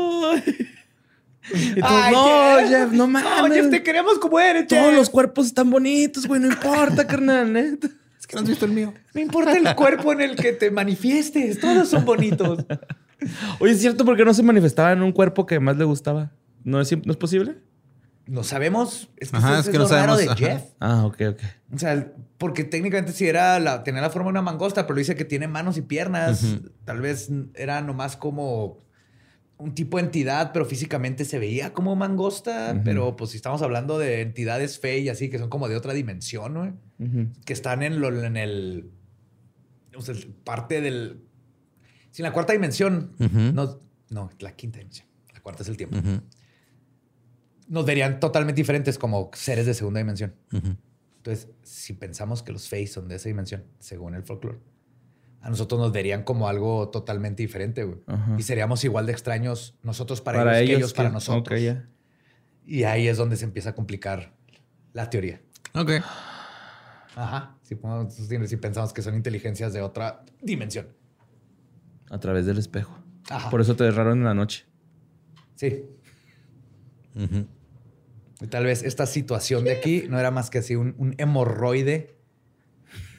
No, Jeff. no mames. No, Jeff, te queremos como eres, Todos los cuerpos están bonitos, güey. No importa, carnal, Es que no has visto el mío. No importa el cuerpo en el que te manifiestes. Todos son bonitos. Oye, ¿es cierto porque no se manifestaba en un cuerpo que más le gustaba? ¿No es, ¿no es posible? No sabemos. Es que, es, que no sabemos. de Jeff. Ah, ok, ok. O sea, porque técnicamente sí era la, tenía la forma de una mangosta, pero dice que tiene manos y piernas. Tal vez era nomás como un tipo de entidad, pero físicamente se veía como mangosta. Pero pues si estamos hablando de entidades fe y así, que son como de otra dimensión. Que están en, lo, en el. O sea, parte del. Si en la cuarta dimensión. no, no, la quinta dimensión. La cuarta es el tiempo nos verían totalmente diferentes como seres de segunda dimensión. Entonces, si pensamos que los Fae son de esa dimensión, según el folclore, a nosotros nos verían como algo totalmente diferente, güey. Y seríamos igual de extraños nosotros para, ellos, que ellos para nosotros. Y ahí es donde se empieza a complicar la teoría. Ok. Ajá. Si, si pensamos que son inteligencias de otra dimensión. A través del espejo. Ajá. Por eso te derraron en la noche. Sí. Y tal vez esta situación de aquí no era más que así un, hemorroide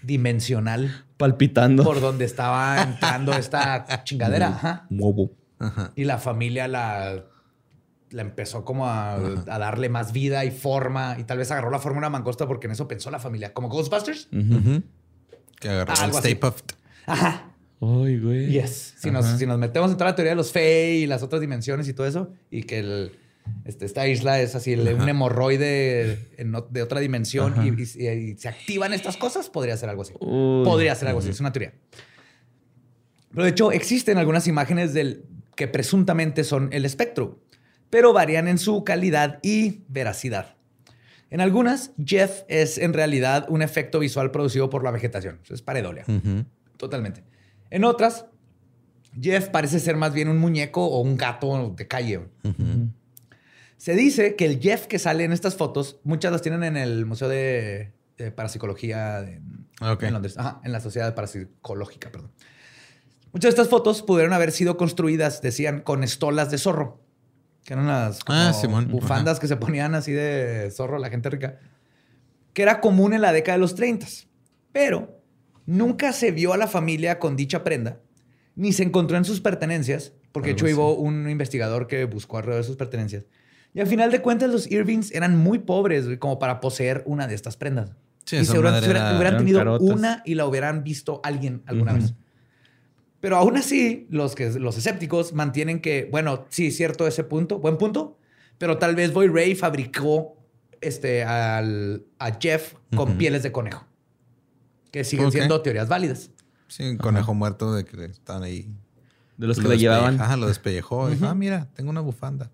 dimensional. Palpitando. Por donde estaba entrando esta chingadera. Ajá. Y la familia la, la empezó como a, darle más vida y forma. Y tal vez agarró la forma de una mangosta porque en eso pensó la familia. Como Ghostbusters. Que agarró el Stay Puft. Ajá. Ay, güey. Yes. Si nos, si nos, metemos en toda la teoría de los Fey y las otras dimensiones y todo eso, y que el, este, esta isla es así, un hemorroide de otra dimensión y, se activan estas cosas, podría ser algo así. podría ser algo así, es una teoría. Pero de hecho, existen algunas imágenes del que presuntamente son el espectro, pero varían en su calidad y veracidad. En algunas, Jeff es en realidad un efecto visual producido por la vegetación. Es paredolia. Totalmente. En otras, Jeff parece ser más bien un muñeco o un gato de calle. Se dice que el Jeff que sale en estas fotos, muchas las tienen en el Museo de, Parapsicología en Londres. Ajá, en la Sociedad Parapsicológica, perdón. Muchas de estas fotos pudieron haber sido construidas, decían, con estolas de zorro. Que eran las ah, bufandas que se ponían así de zorro la gente rica. Que era común en la década de los 30. Pero nunca se vio a la familia con dicha prenda, ni se encontró en sus pertenencias, porque de hecho hubo un investigador que buscó alrededor de sus pertenencias y al final de cuentas, los Irvings eran muy pobres como para poseer una de estas prendas. Sí, y se hubieran, tenido una y la hubieran visto alguien alguna vez. Pero aún así, los, que, los escépticos mantienen que, bueno, sí, cierto ese punto, buen punto, pero tal vez Boy Ray fabricó este, al, a Jeff con pieles de conejo, que siguen siendo teorías válidas. Sí, un conejo muerto de que están ahí. De los que lo, llevaban. Ajá, lo despellejó. Ah, mira, tengo una bufanda.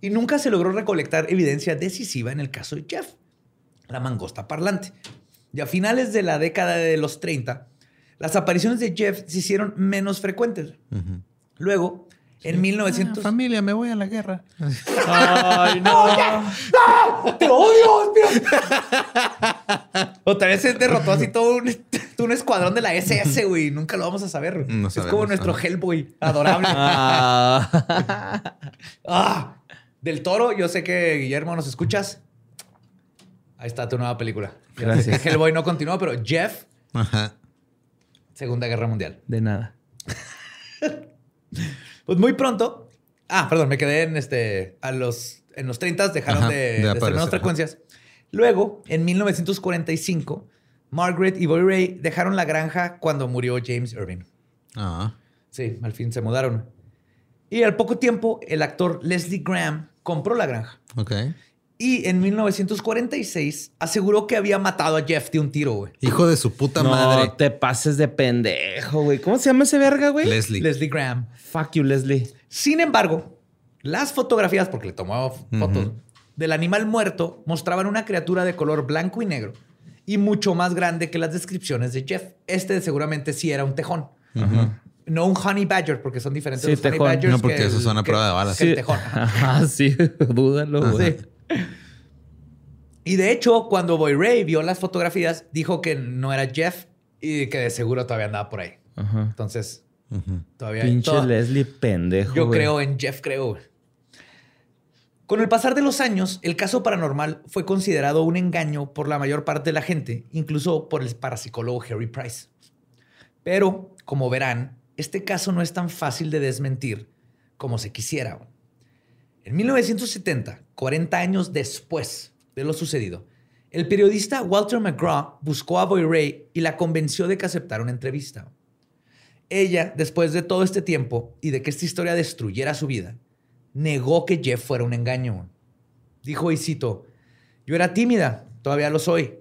Y nunca se logró recolectar evidencia decisiva en el caso de Jeff, la mangosta parlante. Y a finales de la década de los 30, las apariciones de Jeff se hicieron menos frecuentes. Luego, en 1900... Ah, familia, me voy a la guerra. ¡Ay, no! ¡No! ¡Te odio! Otra vez se derrotó así todo un, escuadrón de la SS, güey. Nunca lo vamos a saber. es como nuestro Hellboy. Adorable. Ah. ah. Del Toro, yo sé que Guillermo nos escuchas. Ahí está tu nueva película. Gracias. Hellboy no continuó, pero Jeff. Ajá. Segunda Guerra Mundial. De nada. pues muy pronto. Ah, perdón, me quedé en este. A los. En los 30 dejaron de, de, de frecuencias. Luego, en 1945, Margaret y Boy Ray dejaron la granja cuando murió James Irving. Ah. Sí, al fin se mudaron. Y al poco tiempo, el actor Leslie Graham compró la granja. Ok. Y en 1946 aseguró que había matado a Jeff de un tiro, güey. Hijo de su puta madre. No te pases de pendejo, güey. ¿Cómo se llama ese verga, güey? Leslie. Leslie Graham. Fuck you, Leslie. Sin embargo, las fotografías, porque le tomó fotos del animal muerto, mostraban una criatura de color blanco y negro y mucho más grande que las descripciones de Jeff. Este seguramente sí era un tejón. No un honey badger, porque son diferentes los honey badgers. No, porque eso son a prueba de balas. Sí. El tejón. Ajá, sí, dúdalo. Sí. Y de hecho, cuando Boy Ray vio las fotografías, dijo que no era Jeff y que de seguro todavía andaba por ahí. Entonces, todavía... Pinche Leslie pendejo. Yo creo en Jeff, creo. Con el pasar de los años, el caso paranormal fue considerado un engaño por la mayor parte de la gente, incluso por el parapsicólogo Harry Price. Pero, como verán, este caso no es tan fácil de desmentir como se quisiera. En 1970, 40 años después de lo sucedido, el periodista Walter McGraw buscó a Boy Ray y la convenció de que aceptara una entrevista. Ella, después de todo este tiempo y de que esta historia destruyera su vida, negó que Jeff fuera un engaño. Dijo, y cito, yo era tímida, todavía lo soy.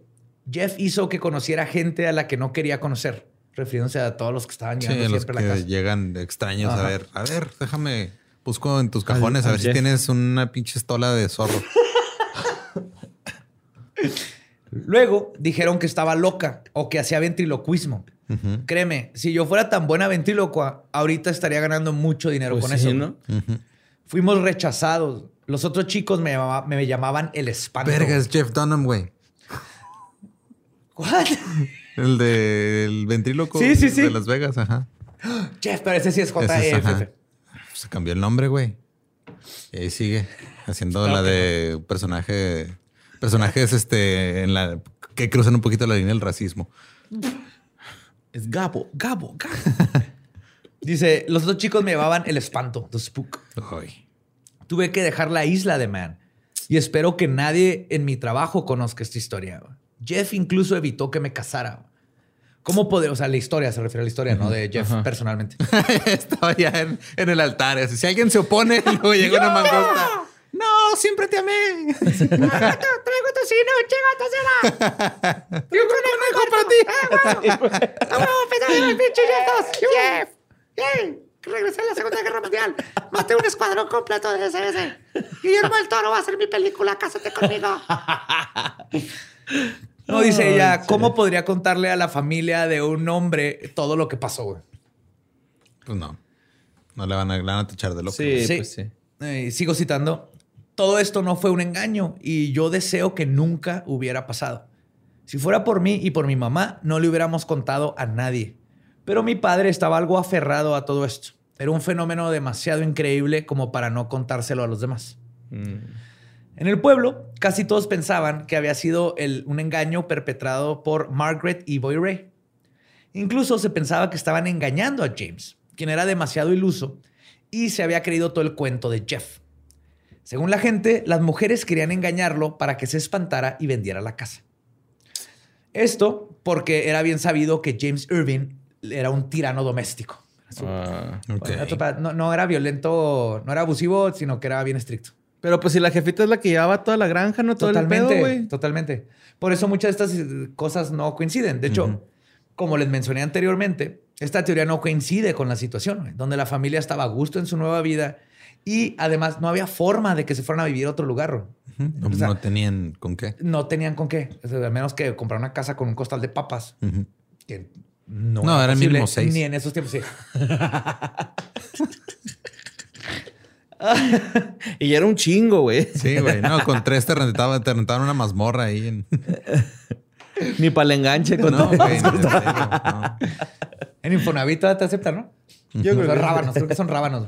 Jeff hizo que conociera gente a la que no quería conocer, refiriéndose a todos los que estaban llegando sí, siempre los que a la casa. llegan extraños a ver, a ver, déjame, busco en tus cajones a ver si tienes una pinche estola de zorro. Luego dijeron que estaba loca o que hacía ventriloquismo. Créeme, si yo fuera tan buena ventrílocua, ahorita estaría ganando mucho dinero pues con eso. ¿no? Fuimos rechazados. Los otros chicos me, me llamaban el espanto. Verga, es Jeff Dunham, güey. ¿Cuál? El de el ventríloco de Las Vegas, ajá. Jeff, pero ese sí es JF. Se cambió el nombre, güey. Y ahí sigue haciendo la de personaje personajes este en la que cruzan un poquito la línea del racismo. Es Gabo, Gabo, Gabo. Dice, los dos chicos me llevaban el espanto, the spook. Tuve que dejar la isla de Man y espero que nadie en mi trabajo conozca esta historia. Jeff incluso evitó que me casara. ¿Cómo poder? O sea, la historia se refiere a la historia, no de Jeff personalmente. Estaba ya en, el altar. Si alguien se opone, luego llega una mangosta. No, siempre te amé. Traigo tocino, chinga, Yo con el para ti. Vamos a empezar a ver pinche Jeff. Regresé a la Segunda Guerra Mundial. Maté un escuadrón completo de SS. Guillermo el Toro va a ser mi película. Cásate conmigo. No, dice ella, ¿cómo podría contarle a la familia de un hombre todo lo que pasó, güey? Pues no. No le van a, le tachar de loco. Sí, sí. Pues sí. sigo citando. Todo esto no fue un engaño y yo deseo que nunca hubiera pasado. Si fuera por mí y por mi mamá, no le hubiéramos contado a nadie. Pero mi padre estaba algo aferrado a todo esto. Era un fenómeno demasiado increíble como para no contárselo a los demás. Mm. En el pueblo, casi todos pensaban que había sido un engaño perpetrado por Margaret y Boy Ray. Incluso se pensaba que estaban engañando a James, quien era demasiado iluso y se había creído todo el cuento de Jeff. Según la gente, las mujeres querían engañarlo para que se espantara y vendiera la casa. Esto porque era bien sabido que James Irving era un tirano doméstico. Ah. No era violento, no era abusivo, sino que era bien estricto. Pero pues si la jefita es la que llevaba toda la granja, no todo el pedo, güey. Totalmente. Por eso muchas de estas eh, cosas no coinciden. De hecho, como les mencioné anteriormente, esta teoría no coincide con la situación, güey, donde la familia estaba a gusto en su nueva vida y además no había forma de que se fueran a vivir a otro lugar. güey. No, O sea, no tenían con qué. No tenían con qué. O sea, a menos que comprar una casa con un costal de papas. Ujú. Que no, No, eran posible, mínimo seis. Ni en esos tiempos, sí. Y era un chingo, güey. Sí, güey. No, con tres te rentaban, te rentaban una mazmorra ahí. En... Ni para el enganche con No, güey. en serio, no. En Infonavit todavía te aceptan, ¿no? Yo creo son que- rábanos, creo que son rábanos.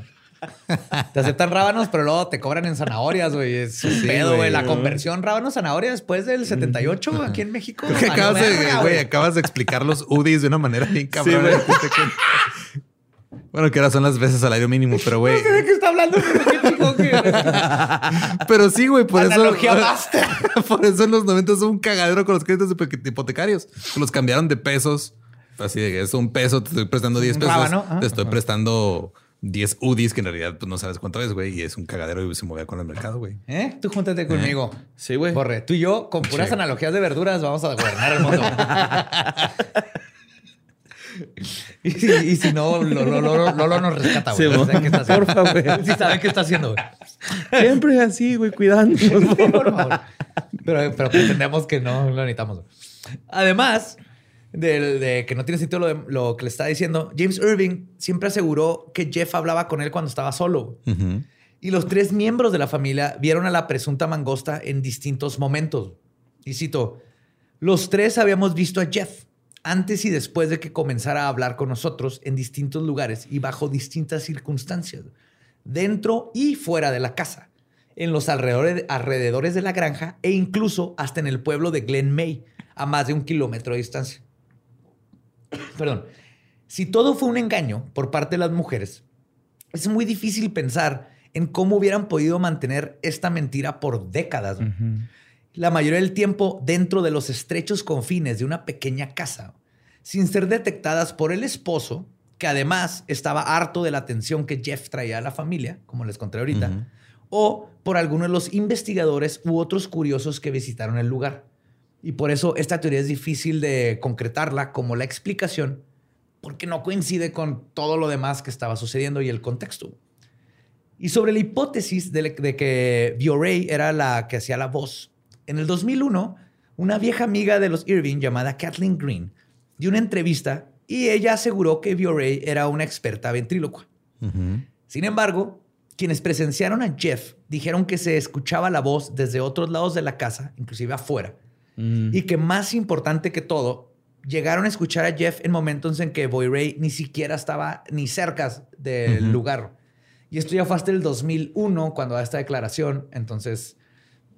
Te aceptan rábanos, pero luego te cobran en zanahorias, güey. Es un Sí, pedo, güey. güey. La conversión rábanos-zanahoria después del 78 aquí en México. Creo que valió acabas de, verga, güey, acabas de explicar los UDIs de una manera bien cabrón. güey. Bueno, que ahora son las veces salario mínimo, pero güey. ¿De qué está hablando? Pero qué chico que- Pero sí, güey, por Analogía eso. master. por eso en los 90 es un cagadero con los créditos hipo- hipotecarios. Los cambiaron de pesos. Así de que es un peso, te estoy prestando 10 Un pesos. Te estoy prestando 10 UDIs, que en realidad pues, no sabes cuánto es, güey. Y es un cagadero y se movía con el mercado, güey. ¿Eh? Tú júntate conmigo. Sí, güey. Borre, tú y yo, con puras Sí. analogías de verduras, vamos a gobernar el mundo. y, si, y si no, Lolo, Lolo- Lolo nos rescata, Sí, güey. sé qué está. Porfa, güey. Sí sabe qué está haciendo, güey. Siempre así, güey, cuidándonos. Sí, por favor. Pero, pero pretendemos que no lo necesitamos. Además del- de, que no tiene sentido lo, de- lo que le está diciendo, James Irving siempre aseguró que Jeff hablaba con él cuando estaba solo. Ujú. Y los tres miembros de la familia vieron a la presunta mangosta en distintos momentos. Y cito, los tres habíamos visto a Jeff antes y después de que comenzara a hablar con nosotros en distintos lugares y bajo distintas circunstancias, dentro y fuera de la casa, en los alrededores, de la granja e incluso hasta en el pueblo de Glen May, a más de un kilómetro de distancia. Perdón. Si todo fue un engaño por parte de las mujeres, es muy difícil pensar en cómo hubieran podido mantener esta mentira por décadas. La mayoría del tiempo dentro de los estrechos confines de una pequeña casa, sin ser detectadas por el esposo, que además estaba harto de la atención que Jeff traía a la familia, como les conté ahorita, o por algunos de los investigadores u otros curiosos que visitaron el lugar. Y por eso esta teoría es difícil de concretarla como la explicación, porque no coincide con todo lo demás que estaba sucediendo y el contexto. Y sobre la hipótesis de, de que Viorey era la que hacía la voz, en el 2001, una vieja amiga de los Irving llamada Kathleen Green dio una entrevista y ella aseguró que Viorey era una experta ventrílocua. Sin embargo, quienes presenciaron a Jeff dijeron que se escuchaba la voz desde otros lados de la casa, inclusive afuera, Mm. y que más importante que todo, llegaron a escuchar a Jeff en momentos en que Boy ni siquiera estaba ni cerca del lugar. Y esto ya fue hasta el 2001 cuando da esta declaración, entonces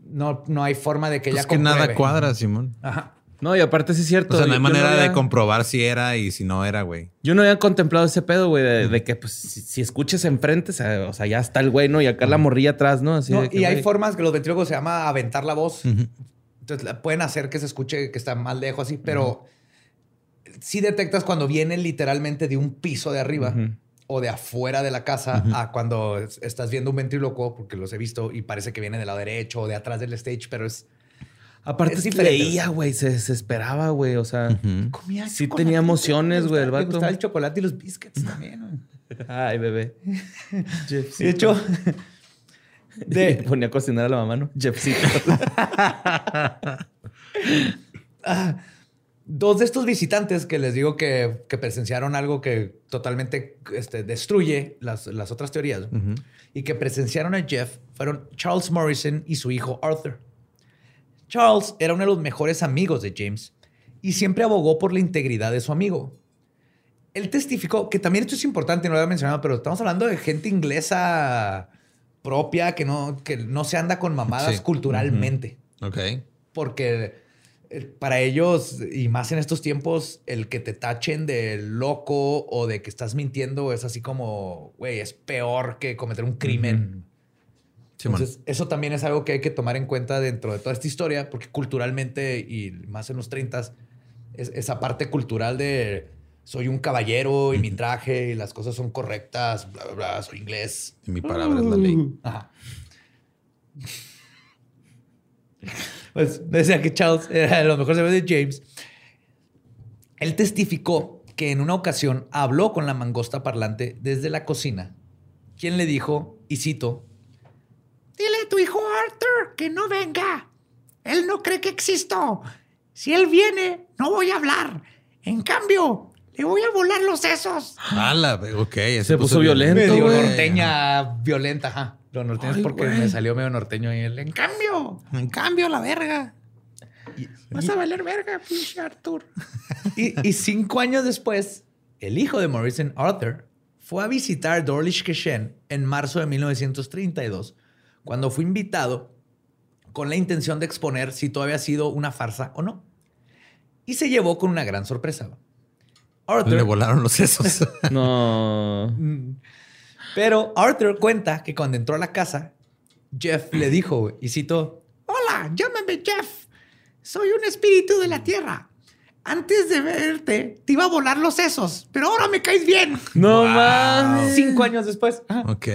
no, no hay forma de que Pues ella que nada cuadra, Simón. Ajá. No, y aparte sí es cierto. O sea, no hay yo- yo manera había- de comprobar si era y si no era, güey. Yo no había contemplado ese pedo, güey, de, de que pues si, si escuchas enfrente, o sea, o sea, ya está el güey, ¿no? Y acá la morrilla atrás, ¿no? Así No, de que, y hay güey, formas que los ventrílogos se llama aventar la voz. Entonces la- pueden hacer que se escuche que está más lejos así, pero sí detectas cuando viene literalmente de un piso de arriba. O de afuera de la casa a cuando es- estás viendo un ventrílocuo, porque los he visto y parece que viene del lado derecho o de atrás del stage, pero es... Aparte es leía, güey, se desesperaba, güey, o sea. Ujú. Comía Sí tenía emociones, güey, el vato. gustaba el chocolate y los biscuits también. güey. Ay, bebé. De hecho, De... Ponía a cocinar a la mamá, ¿no? Jeffcito. Dos de estos visitantes que les digo que, que presenciaron algo que totalmente este, destruye las, las otras teorías y que presenciaron a Jeff fueron Charles Morrison y su hijo Arthur. Charles era uno de los mejores amigos de James y siempre abogó por la integridad de su amigo. Él testificó que también esto es importante, no lo había mencionado, pero estamos hablando de gente inglesa propia que no, que no se anda con mamadas Sí. culturalmente Ok. porque para ellos, y más en estos tiempos, el que te tachen de loco o de que estás mintiendo es así como, güey, es peor que cometer un crimen. Entonces, eso también es algo que hay que tomar en cuenta dentro de toda esta historia, porque culturalmente, y más en los 30, es esa parte cultural de soy un caballero y mi traje y las cosas son correctas, bla, bla, bla, soy inglés. Y mi palabra es la ley. Ajá. Pues decía que Charles era de los mejores amigos de James. Él testificó que en una ocasión habló con la mangosta parlante desde la cocina, quien le dijo, y cito, Dile a tu hijo Arthur que no venga. Él no cree que existo. Si él viene, no voy a hablar. En cambio, le voy a volar los sesos. Ala, ok. Se puso violento, medio norteña violenta, ajá. Lo norteño es Ay, porque güey. me salió medio norteño él. En cambio, En cambio, la verga. vas a valer verga, pinche Arthur. Y, y cinco años después, el hijo de Morrison, Arthur, fue a visitar Dawlish Keshen en marzo de 1932, cuando fue invitado con la intención de exponer si todo había sido una farsa o no. Y se llevó con una gran sorpresa. Arthur, Le volaron los sesos. No. Mm. Pero Arthur cuenta que cuando entró a la casa, Jeff le dijo, y citó, Hola, llámame Jeff. Soy un espíritu de la tierra. Antes de verte, te iba a volar los sesos, pero ahora me caes bien. No mames. cinco años después. Ajá. ok.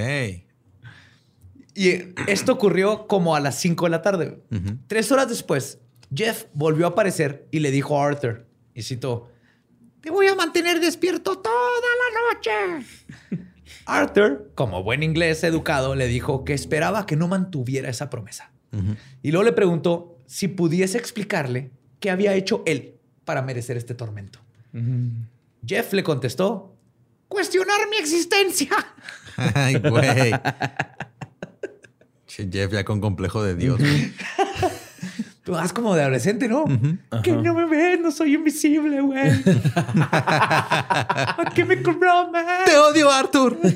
Y esto ocurrió como a las 5 de la tarde. Tres horas después, Jeff volvió a aparecer y le dijo a Arthur, y citó, Te voy a mantener despierto toda la noche. Arthur, como buen inglés educado, le dijo que esperaba que no mantuviera esa promesa. Y luego le preguntó si pudiese explicarle qué había hecho él para merecer este tormento. Jeff le contestó, Cuestionar mi existencia. Ay, güey. Jeff ya con complejo de Dios. tú vas como de adolescente, ¿no? Que no me ves, no soy invisible, güey. ¿A qué me compró, man? Te odio, Arthur.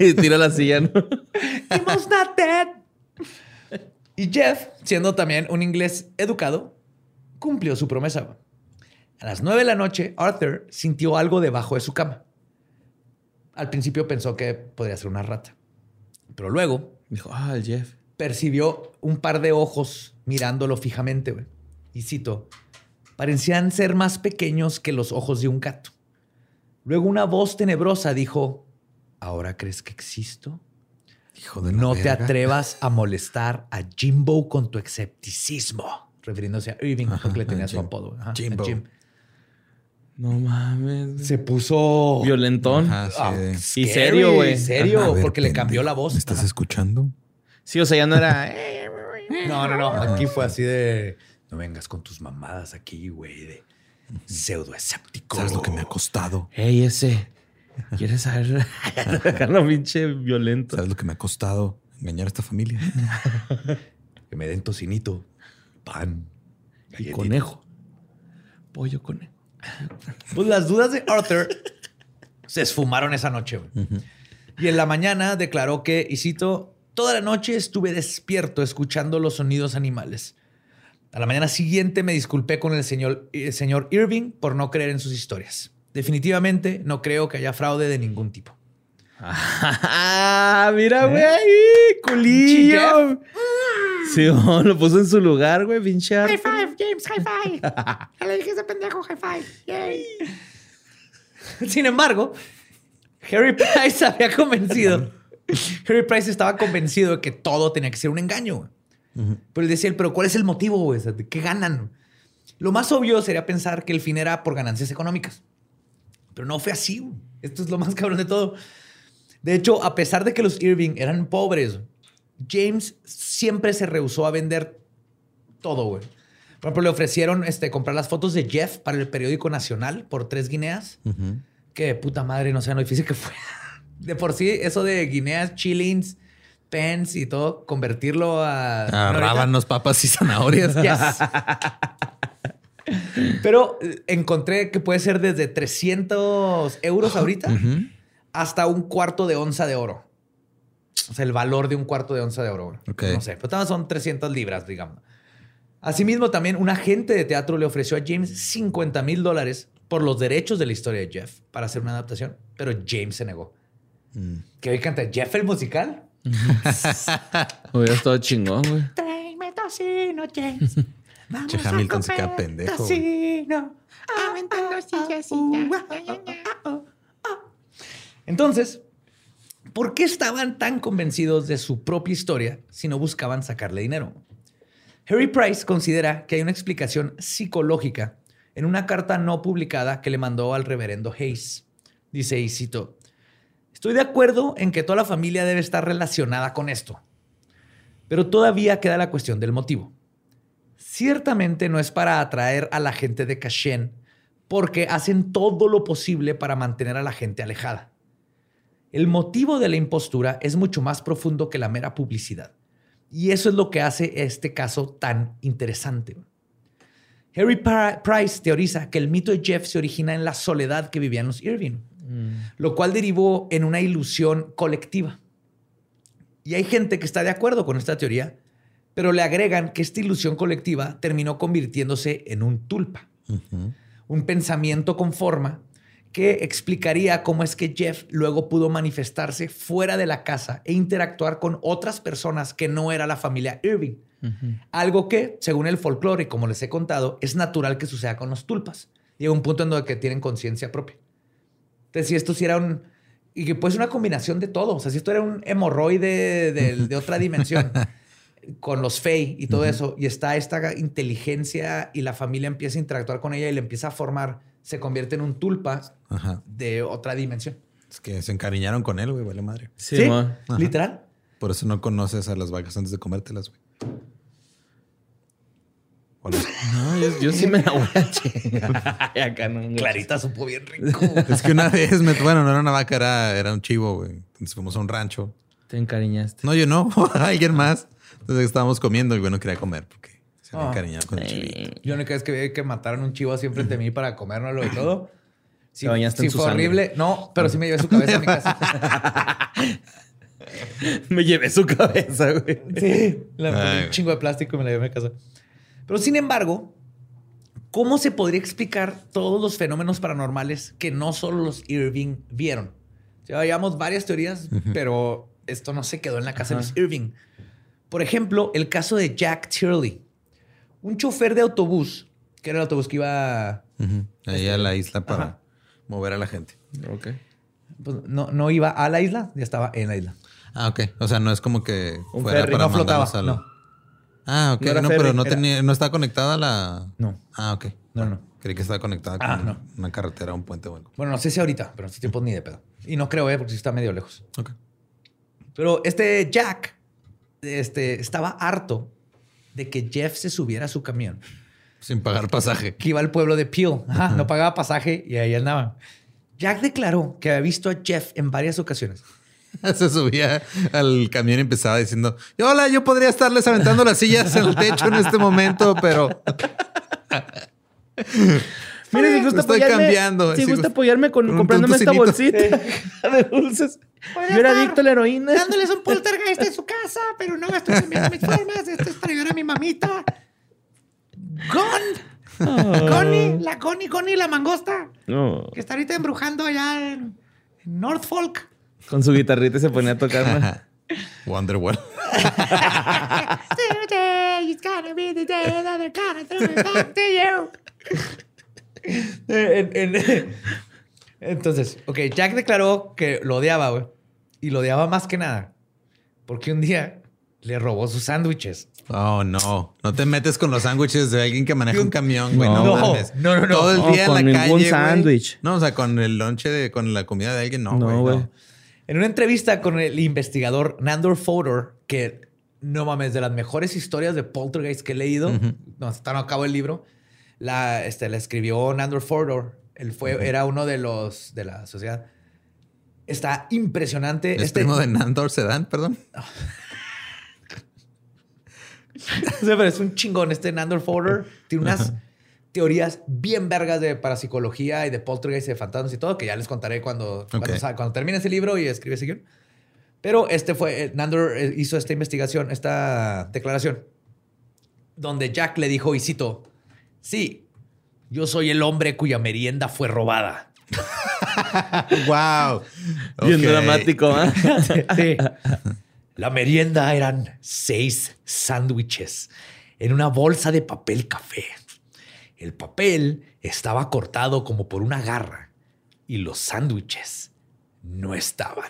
Y tira la silla, ¿no? Not dead. Y Jeff, siendo también un inglés educado, cumplió su promesa. A las nueve de la noche, Arthur sintió algo debajo de su cama. Al principio pensó que podría ser una rata. Pero luego Dijo, ah, el Jeff. Percibió un par de ojos mirándolo fijamente. güey. Y cito, parecían ser más pequeños que los ojos de un gato. Luego una voz tenebrosa dijo, ¿ahora crees que existo? Hijo de No te verga. atrevas a molestar a Jimbo con tu escepticismo. Refiriéndose a Irving, Ajá, porque le tenía su Jim. apodo. Ajá, Jimbo. Jim. No mames. Se puso Violentón. Ajá, sí, ah, Y serio, güey. Serio, Ajá, a ver, porque le cambió la voz. ¿Me estás Ajá. escuchando? Sí, o sea, ya no era. eh, No, no, no. Aquí fue así de. No vengas con tus mamadas aquí, güey, de pseudo escéptico. ¿Sabes lo que me ha costado? Ey, ese. ¿Quieres saber? Lo pinche violento. ¿Sabes lo que me ha costado engañar a esta familia? Que me den tocinito, pan, Y conejo. Pollo conejo. Pues las dudas de Arthur se esfumaron esa noche. güey. Y en la mañana declaró que, y cito, toda la noche estuve despierto escuchando los sonidos animales. A la mañana siguiente me disculpé con el señor, el señor Irving por no creer en sus historias. Definitivamente no creo que haya fraude de ningún tipo. Ah, mira, ¿Eh? güey. Culillo. Jeff. Sí, oh, lo puso en su lugar, güey, pinche High five, James, high five. Ya le dije a ese pendejo high five. Yay. Sin embargo, Harry Price había convencido. Harry Price estaba convencido de que todo tenía que ser un engaño. Pero él decía, pero ¿cuál es el motivo? güey? O sea, ¿de ¿Qué ganan? Lo más obvio sería pensar que el fin era por ganancias económicas. Pero no fue así. güey. Esto es lo más cabrón de todo. De hecho, a pesar de que los Irving eran pobres, James siempre se rehusó a vender todo, güey. Por ejemplo, le ofrecieron este, comprar las fotos de Jeff para el periódico nacional por tres guineas. Ujú. Que puta madre, no sé lo difícil que fue. De por sí, eso de guineas, chillings, pence y todo, convertirlo a... Ahorita- rábanos, papas y zanahorias. Yes. Pero eh, encontré que puede ser desde 300 euros ahorita hasta un cuarto de onza de oro. O sea, el valor de un cuarto de onza de oro. güey. Ok. No sé, pero son 300 libras, digamos. Asimismo, también un agente de teatro le ofreció a James 50 mil dólares por los derechos de la historia de Jeff para hacer una adaptación, pero James se negó. Mm. ¿Qué hoy canta Jeff el musical? Hubiera estado chingón, güey. Tráeme tocino, James. Vamos Che, Hamilton se queda pendejo, güey. casino. Aventando sillas y ya. Entonces, ¿por qué estaban tan convencidos de su propia historia si no buscaban sacarle dinero? Harry Price considera que hay una explicación psicológica en una carta no publicada que le mandó al reverendo Hayes. Dice, y cito, estoy de acuerdo en que toda la familia debe estar relacionada con esto, pero todavía queda la cuestión del motivo. Ciertamente no es para atraer a la gente de Kashen, porque hacen todo lo posible para mantener a la gente alejada. El motivo de la impostura es mucho más profundo que la mera publicidad. Y eso es lo que hace este caso tan interesante. Harry Pri- Price teoriza que el mito de Jeff se origina en la soledad que vivían los Irving, lo cual derivó en una ilusión colectiva. Y hay gente que está de acuerdo con esta teoría, pero le agregan que esta ilusión colectiva terminó convirtiéndose en un tulpa, un pensamiento con forma que explicaría cómo es que Jeff luego pudo manifestarse fuera de la casa e interactuar con otras personas que no era la familia Irving. Algo que, según el folclore, como les he contado, es natural que suceda con los tulpas. Llega un punto en donde que tienen conciencia propia. Entonces, si esto sí era un... Y que puede ser una combinación de todo. O sea, si esto era un hemorroide de, de otra dimensión, con los Fey y todo eso, y está esta inteligencia y la familia empieza a interactuar con ella y le empieza a formar, se convierte en un tulpa Ajá. de otra dimensión. Es que se encariñaron con él, güey, vale madre. Sí. Literal. Por eso no conoces a las vacas antes de comértelas, güey. No, yo, yo sí me la voy a chingar. Acá no. Clarita supo bien rico. Es que una vez, me, bueno, no era una vaca, era, era un chivo, güey. Entonces fuimos a un rancho. Te encariñaste. No, yo no, alguien más. Entonces estábamos comiendo y güey no quería comer porque se había Ah. encariñado con el chivito. Yo única vez que vi que mataron un chivo así enfrente de mí para comérnoslo y todo. Sí, sí en su fue sangre. horrible. No, pero sí me llevé su cabeza a mi casa. Me llevé su cabeza, güey. Sí, la Ay, un chingo de plástico y me la llevé a mi casa. Pero sin embargo, ¿cómo se podría explicar todos los fenómenos paranormales que no solo los Irving vieron? Ya veíamos varias teorías, pero esto no se quedó en la casa de los Irving. Por ejemplo, el caso de Jack Turley, un chofer de autobús, que era el autobús que iba. Ahí a la isla para Ajá. mover a la gente. Ok. pues, no, no iba a la isla, ya estaba en la isla. Ah, ok. O sea, no es como que Un fuera ferry, para no flotaba, no. Ah, ok. No No, pero no era- tenía, no está conectada a la. No. Ah, ok. No, no. Creí que estaba conectada con Ah, no. una carretera un puente o algo. Bueno, no sé si ahorita, pero en estos tiempos ni de pedo. Y no creo, ¿eh? porque sí está medio lejos. Ok. Pero este Jack este, estaba harto de que Jeff se subiera a su camión, Sin pagar pasaje. que iba al pueblo de Peel. Ajá, No pagaba pasaje y ahí andaban. Jack declaró que había visto a Jeff en varias ocasiones. Se subía al camión y empezaba diciendo: Hola, yo podría estarles aventando las sillas en el techo en este momento, pero Mire, si gusta estoy apoyarme, cambiando, si gusta gu- apoyarme con, comprándome esta bolsita de dulces. Yo era adicto a la heroína. Dándoles un poltergeist en su casa, pero no estoy cambiando mis formas. Esto es para ayudar a mi mamita. Gon. Connie, la Connie, Connie, la mangosta, No. que está ahorita embrujando allá en, en Northfolk. Con su guitarrita se ponía a tocar. ¿no? Wonderwall. Entonces, ok, Jack declaró que lo odiaba, güey. Y lo odiaba más que nada. Porque un día le robó sus sándwiches. Oh, no. No te metes con los sándwiches de alguien que maneja un camión, güey. No, No. mames. No, no, no. Todo el No, día con en la ningún calle, sándwich. No, o sea, con el lonche de, con la comida de alguien, no, No, güey. güey. No, En una entrevista con el investigador Nandor Fodor, que no mames, de las mejores historias de poltergeist que he leído, no, hasta no acabo el libro, la, este, la escribió Nandor Fodor. Él fue, era uno de los de la sociedad. Está impresionante. Es Este, primo de Nandor Sedan, perdón. O sea, pero es un chingón. Este Nandor Fodor tiene unas teorías bien vergas de parapsicología y de poltergeist y de fantasmas y todo, que ya les contaré cuando, cuando, Ok. sa- cuando termine ese libro y escribe ese guion. Pero este fue, eh, Nandor eh, hizo esta investigación, esta declaración, donde Jack le dijo, y cito, sí, yo soy el hombre cuya merienda fue robada. wow. Bien dramático, ¿eh? Sí. La merienda eran seis sándwiches. en una bolsa de papel café. El papel estaba cortado como por una garra y los sándwiches no estaban.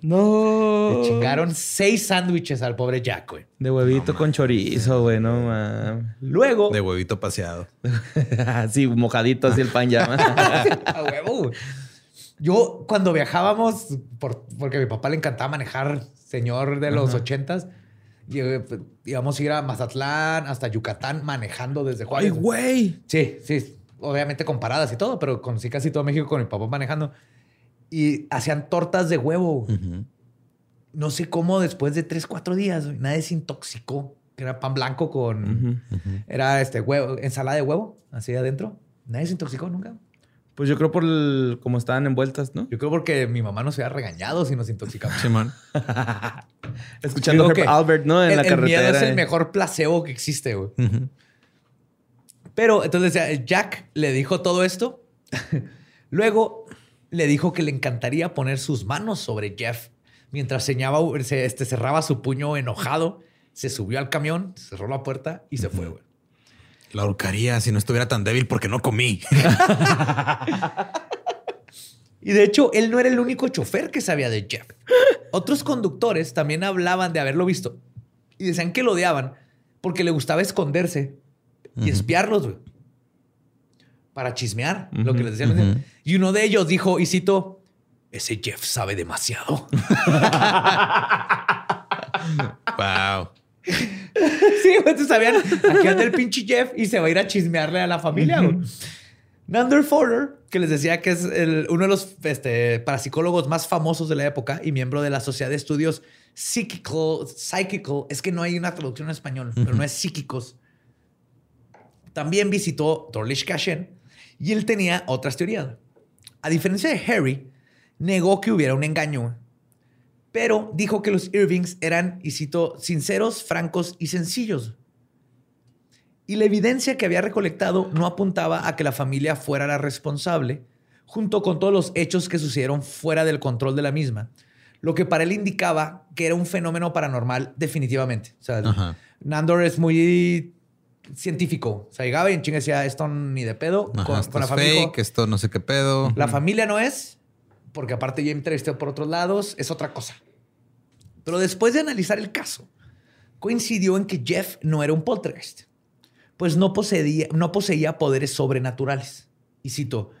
No. Le chingaron seis sándwiches al pobre Jack, güey. De huevito con chorizo, güey, no mames. Luego, De huevito paseado. así, mojadito, así el pan ya. a huevo, güey. Yo, cuando viajábamos, por- porque a mi papá le encantaba manejar, señor de los ochentas, íbamos a ir a Mazatlán hasta Yucatán manejando desde ¡Ay, Juárez. güey! Sí, sí. Obviamente con paradas y todo, pero conocí casi todo México con mi papá manejando. Y hacían tortas de huevo. No sé cómo después de tres, cuatro días, nadie se intoxicó. Que era pan blanco con... Era este huevo, ensalada de huevo, así adentro. Nadie se intoxicó nunca. Pues yo creo por el, como estaban envueltas, ¿no? Yo creo porque mi mamá nos había regañado si nos intoxicamos. Simón. Escuchando que Albert, ¿no? En el, la el carretera. miedo es el eh. mejor placebo que existe, güey. Pero entonces decía, Jack le dijo todo esto. Luego le dijo que le encantaría poner sus manos sobre Jeff. Mientras señaba, se, este, cerraba su puño enojado, se subió al camión, cerró la puerta y se fue, güey. La ahorcaría si no estuviera tan débil porque no comí. Y de hecho, él no era el único chofer que sabía de Jeff. Otros conductores también hablaban de haberlo visto y decían que lo odiaban porque le gustaba esconderse y espiarlos, güey. Para chismear, lo que les decían. Y uno de ellos dijo, y cito, ese Jeff sabe demasiado. wow. sí, güey, sabían, aquí anda el pinche Jeff y se va a ir a chismearle a la familia, güey. Nander Fodor, que les decía que es el- uno de los este, parapsicólogos más famosos de la época y miembro de la Sociedad de Estudios Psychical, Psychical, es que no hay una traducción en español, pero no es psíquicos. También visitó Dorish Kashen y él tenía otras teorías. A diferencia de Harry, negó que hubiera un engaño, pero dijo que los Irvings eran, y cito, sinceros, francos y sencillos. Y la evidencia que había recolectado no apuntaba a que la familia fuera la responsable, junto con todos los hechos que sucedieron fuera del control de la misma, lo que para él indicaba que era un fenómeno paranormal definitivamente. O sea, Ajá. Nandor es muy científico. O sea, llegaba y en chinga decía, esto ni de pedo. Ajá, con, esto con la es familia. fake, esto no sé qué pedo. la familia no es, porque aparte ya entrevisté por otros lados, es otra cosa. Pero después de analizar el caso, coincidió en que Jeff no era un poltergeist, pues no poseía, no poseía poderes sobrenaturales. Y cito,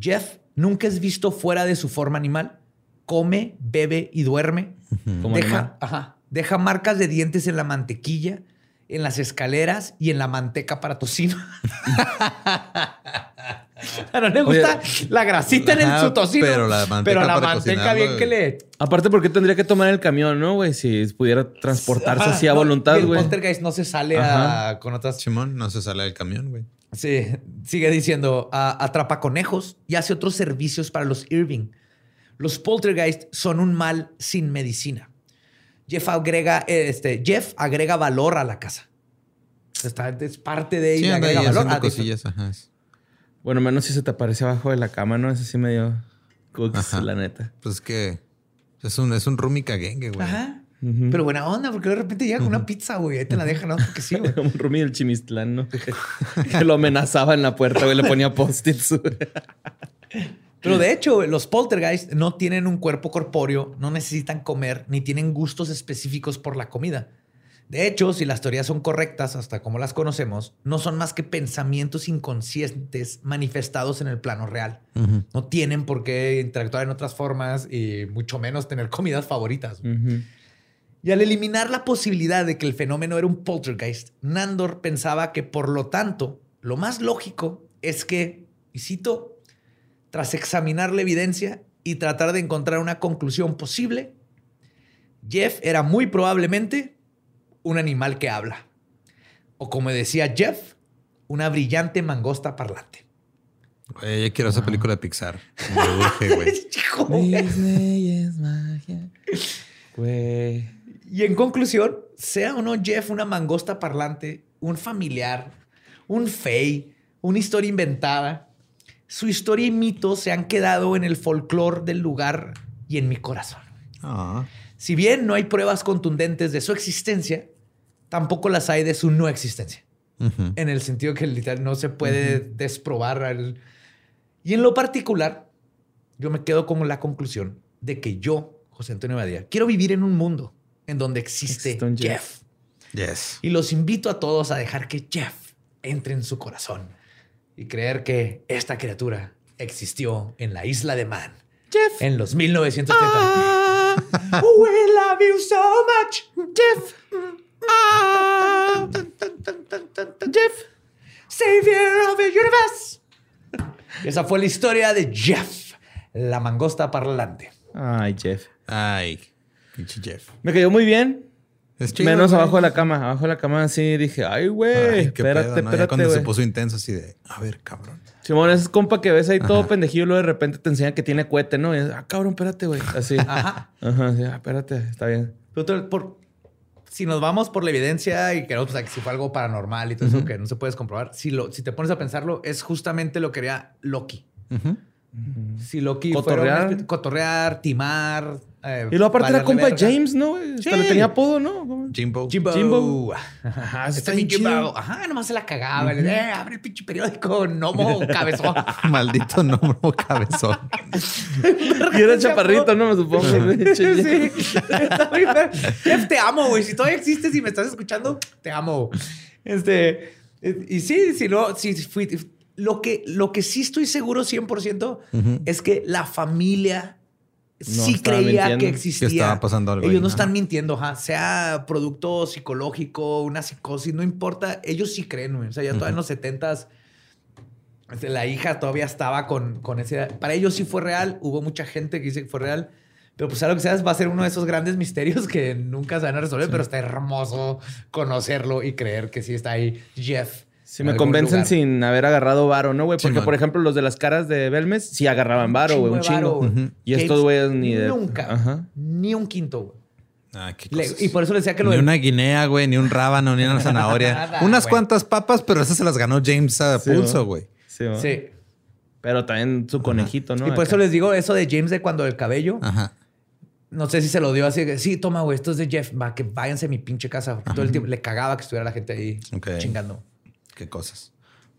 Jeff nunca es visto fuera de su forma animal, come, bebe y duerme. Como deja, ajá, deja marcas de dientes en la mantequilla, en las escaleras y en la manteca para tocino. A no le gusta la grasita en el, su tocino. pero la manteca pero la para manteca cocinarlo, bien que le... Aparte, ¿por qué tendría que tomar el camión, no, güey? Si pudiera transportarse Ajá, así a no, voluntad, y el güey. poltergeist no se sale a- con otras... Simón no se sale del camión, güey. Sí, sigue diciendo, a- atrapa conejos y hace otros servicios para los Irving. Los poltergeist son un mal sin medicina. Jeff agrega, este, Jeff agrega valor a la casa. Está, es parte de Sí, ella. ahí agrega valor. Ah, cosillas. Ajá. Bueno, menos si se te aparece abajo de la cama, ¿no? Eso sí medio cooks, Ajá. la neta. Pues es que es un, es un roomie caguengue, güey. Ajá. Pero buena onda, porque de repente llega con una pizza, güey. Ahí te la dejan, ¿no? Porque sí, güey. Como un Rumi del Chimistlán, ¿no? que lo amenazaba en la puerta, güey. Le ponía post-its. Pero de hecho, los poltergeist no tienen un cuerpo corpóreo, no necesitan comer, ni tienen gustos específicos por la comida. De hecho, si las teorías son correctas, hasta como las conocemos, no son más que pensamientos inconscientes manifestados en el plano real. No tienen por qué interactuar en otras formas y mucho menos tener comidas favoritas. Y al eliminar la posibilidad de que el fenómeno era un poltergeist, Nandor pensaba que por lo tanto, lo más lógico es que, y cito, tras examinar la evidencia y tratar de encontrar una conclusión posible, Jeff era muy probablemente un animal que habla. O como decía Jeff, una brillante mangosta parlante. Güey, yo quiero esa película de Pixar. Me urge, güey. Hijo. Disney es magia. Güey. Y en conclusión, sea o no Jeff una mangosta parlante, un familiar, un fey, una historia inventada, su historia y mito se han quedado en el folclore del lugar y en mi corazón. Ah. Si bien no hay pruebas contundentes de su existencia, tampoco las hay de su no existencia. En el sentido que literal no se puede desprobar. al- Y en lo particular, yo me quedo con la conclusión de que yo, José Antonio Badía, quiero vivir en un mundo en donde existe Jeff. Jeff. Yes. Y los invito a todos a dejar que Jeff entre en su corazón y creer que esta criatura existió en la isla de Man. Jeff. En los 1930. We love you so much, Jeff. Jeff, savior of the universe. Esa fue la historia de Jeff, la mangosta parlante. Ay, Jeff. Ay, pinche Jeff. Me cayó muy bien. Es chido, Menos güey. abajo de la cama. Abajo de la cama así dije, ay, güey. Espérate, pedo, ¿no? Ya espérate, cuando se puso intenso así de, a ver, cabrón. Simón, ese compa que ves ahí todo pendejillo y luego de repente te enseña que tiene cohete, ¿no? Y es, ah, cabrón, espérate, güey. Así. Ajá. Ajá, sí, ah, espérate, está bien. Pero tú, por, si nos vamos por la evidencia y queremos pensar que si fue algo paranormal y todo eso que no se puedes comprobar, si, lo, si te pones a pensarlo, es justamente lo que haría Loki. Si Loki Cotorrear. fuera especie- cotorrear, timar. Eh, Y luego aparte era compa de verga. James, ¿no? güey? Hasta Sí. le tenía apodo, ¿no? Jimbo. Jimbo. Jimbo. Ajá. Jimbo. Ajá, nomás se la cagaba. Le, eh, abre el pinche periódico, Nomo, cabezón. Maldito nombre cabezón. Y era chaparrito, ¿no? Me supongo. sí. Jeff, te amo, güey. Si todavía existes y me estás escuchando, te amo. Este, eh, y sí, si no, si fui, lo que, lo que sí estoy seguro 100% es que la familia sí creía mintiendo. que existía. que estaba pasando algo Ellos ahí, no ¿no? están mintiendo, ajá. sea producto psicológico, una psicosis, no importa. Ellos sí creen, güey. O sea, ya todavía en los 70s este, la hija todavía estaba con, con ese... Para ellos sí fue real. Hubo mucha gente que dice que fue real. Pero pues sea lo que sea, va a ser uno de esos grandes misterios que nunca se van a resolver. Pero está hermoso conocerlo y creer que sí está ahí Jeff. Si me convencen lugar. sin haber agarrado varo, ¿no, güey? Porque, por ejemplo, los de las caras de Belmes sí agarraban varo, güey, un Chingo. Y estos güeyes ni de. Nunca. Ajá. Ni un quinto, güey. Ah, qué Le- cosas. y por eso le decía que lo Ni del- una guinea, güey, ni un rábano, ni una zanahoria. Nada, Unas cuantas papas, pero esas se las ganó James a Sí, pulso, güey. Sí. Sí. Pero también su conejito, ¿no? y por eso les digo eso de James de cuando el cabello. Ajá. No sé si se lo dio así. que, Sí, toma, güey, esto es de Jeff. Va, que váyanse a mi pinche casa. Todo el tiempo le cagaba que estuviera la gente ahí chingando. Qué cosas.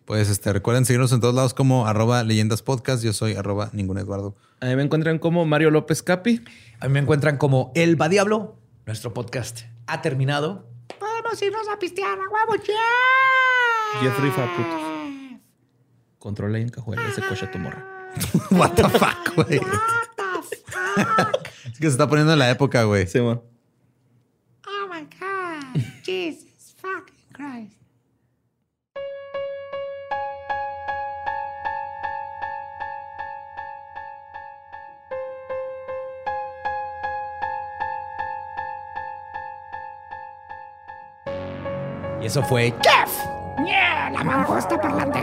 Pues este, recuerden seguirnos en todos lados como arroba leyendas podcast. Yo soy arroba ningún Eduardo. A mí me encuentran como Mario López Capi. A mí me encuentran como El Va Diablo. Nuestro podcast ha terminado. Podemos irnos a pistear a huevo, Jeff. Jeffrey Faputos. Controla y encajuela ese coche a tu morra. What the fuck, güey. What the fuck? Es que se está poniendo en la época, güey. Sí, man. Oh my God. Jesus fucking Christ. Eso fue Jeff. Yeah, la mangosta parlante.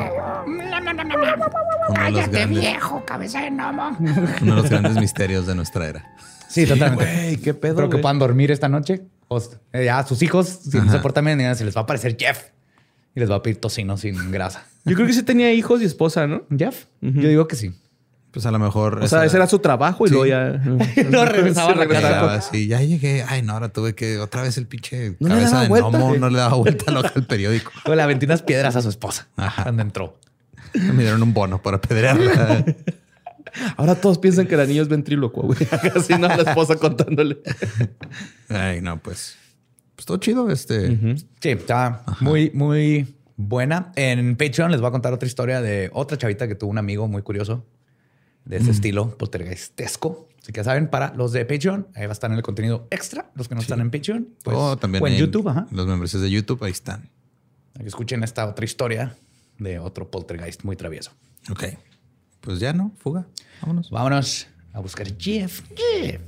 Cállate, grandes. viejo, cabeza de gnomo. Uno de los grandes misterios de nuestra era. Sí, totalmente. Güey, qué pedo. Espero que puedan dormir esta noche. O, eh, ya a sus hijos, si no se portan bien, se les va a aparecer Jeff. Y les va a pedir tocino sin grasa. Yo creo que sí tenía hijos y esposa, ¿no? ¿Jeff? Yo digo que sí. Pues a lo mejor. O sea, ese era su trabajo y Sí. luego ya. No, regresaba a la casa. Así, ya llegué. Ay, no, ahora tuve que otra vez el pinche No cabeza de vuelta. gnomo no le daba vuelta loca al periódico. Luego le aventé unas piedras a su esposa Ajá. cuando entró. Me dieron un bono para apedrearla. Ahora todos piensan que el anillo es ventrílocuo, güey. Así no la esposa contándole. Ay, no, pues. Pues todo chido. Este. Sí, está muy, muy buena. En Patreon les voy a contar otra historia de otra chavita que tuvo un amigo muy curioso de ese estilo poltergeistesco. Así que ya saben, para los de Patreon, ahí va a estar en el contenido extra. Los que no están en Patreon, pues, o también o en, YouTube. Ajá. Los membresías de YouTube, ahí están. Que escuchen esta otra historia de otro poltergeist muy travieso. Ok. Pues ya, ¿no? Fuga. Vámonos. Vámonos a buscar Jeff. Jeff.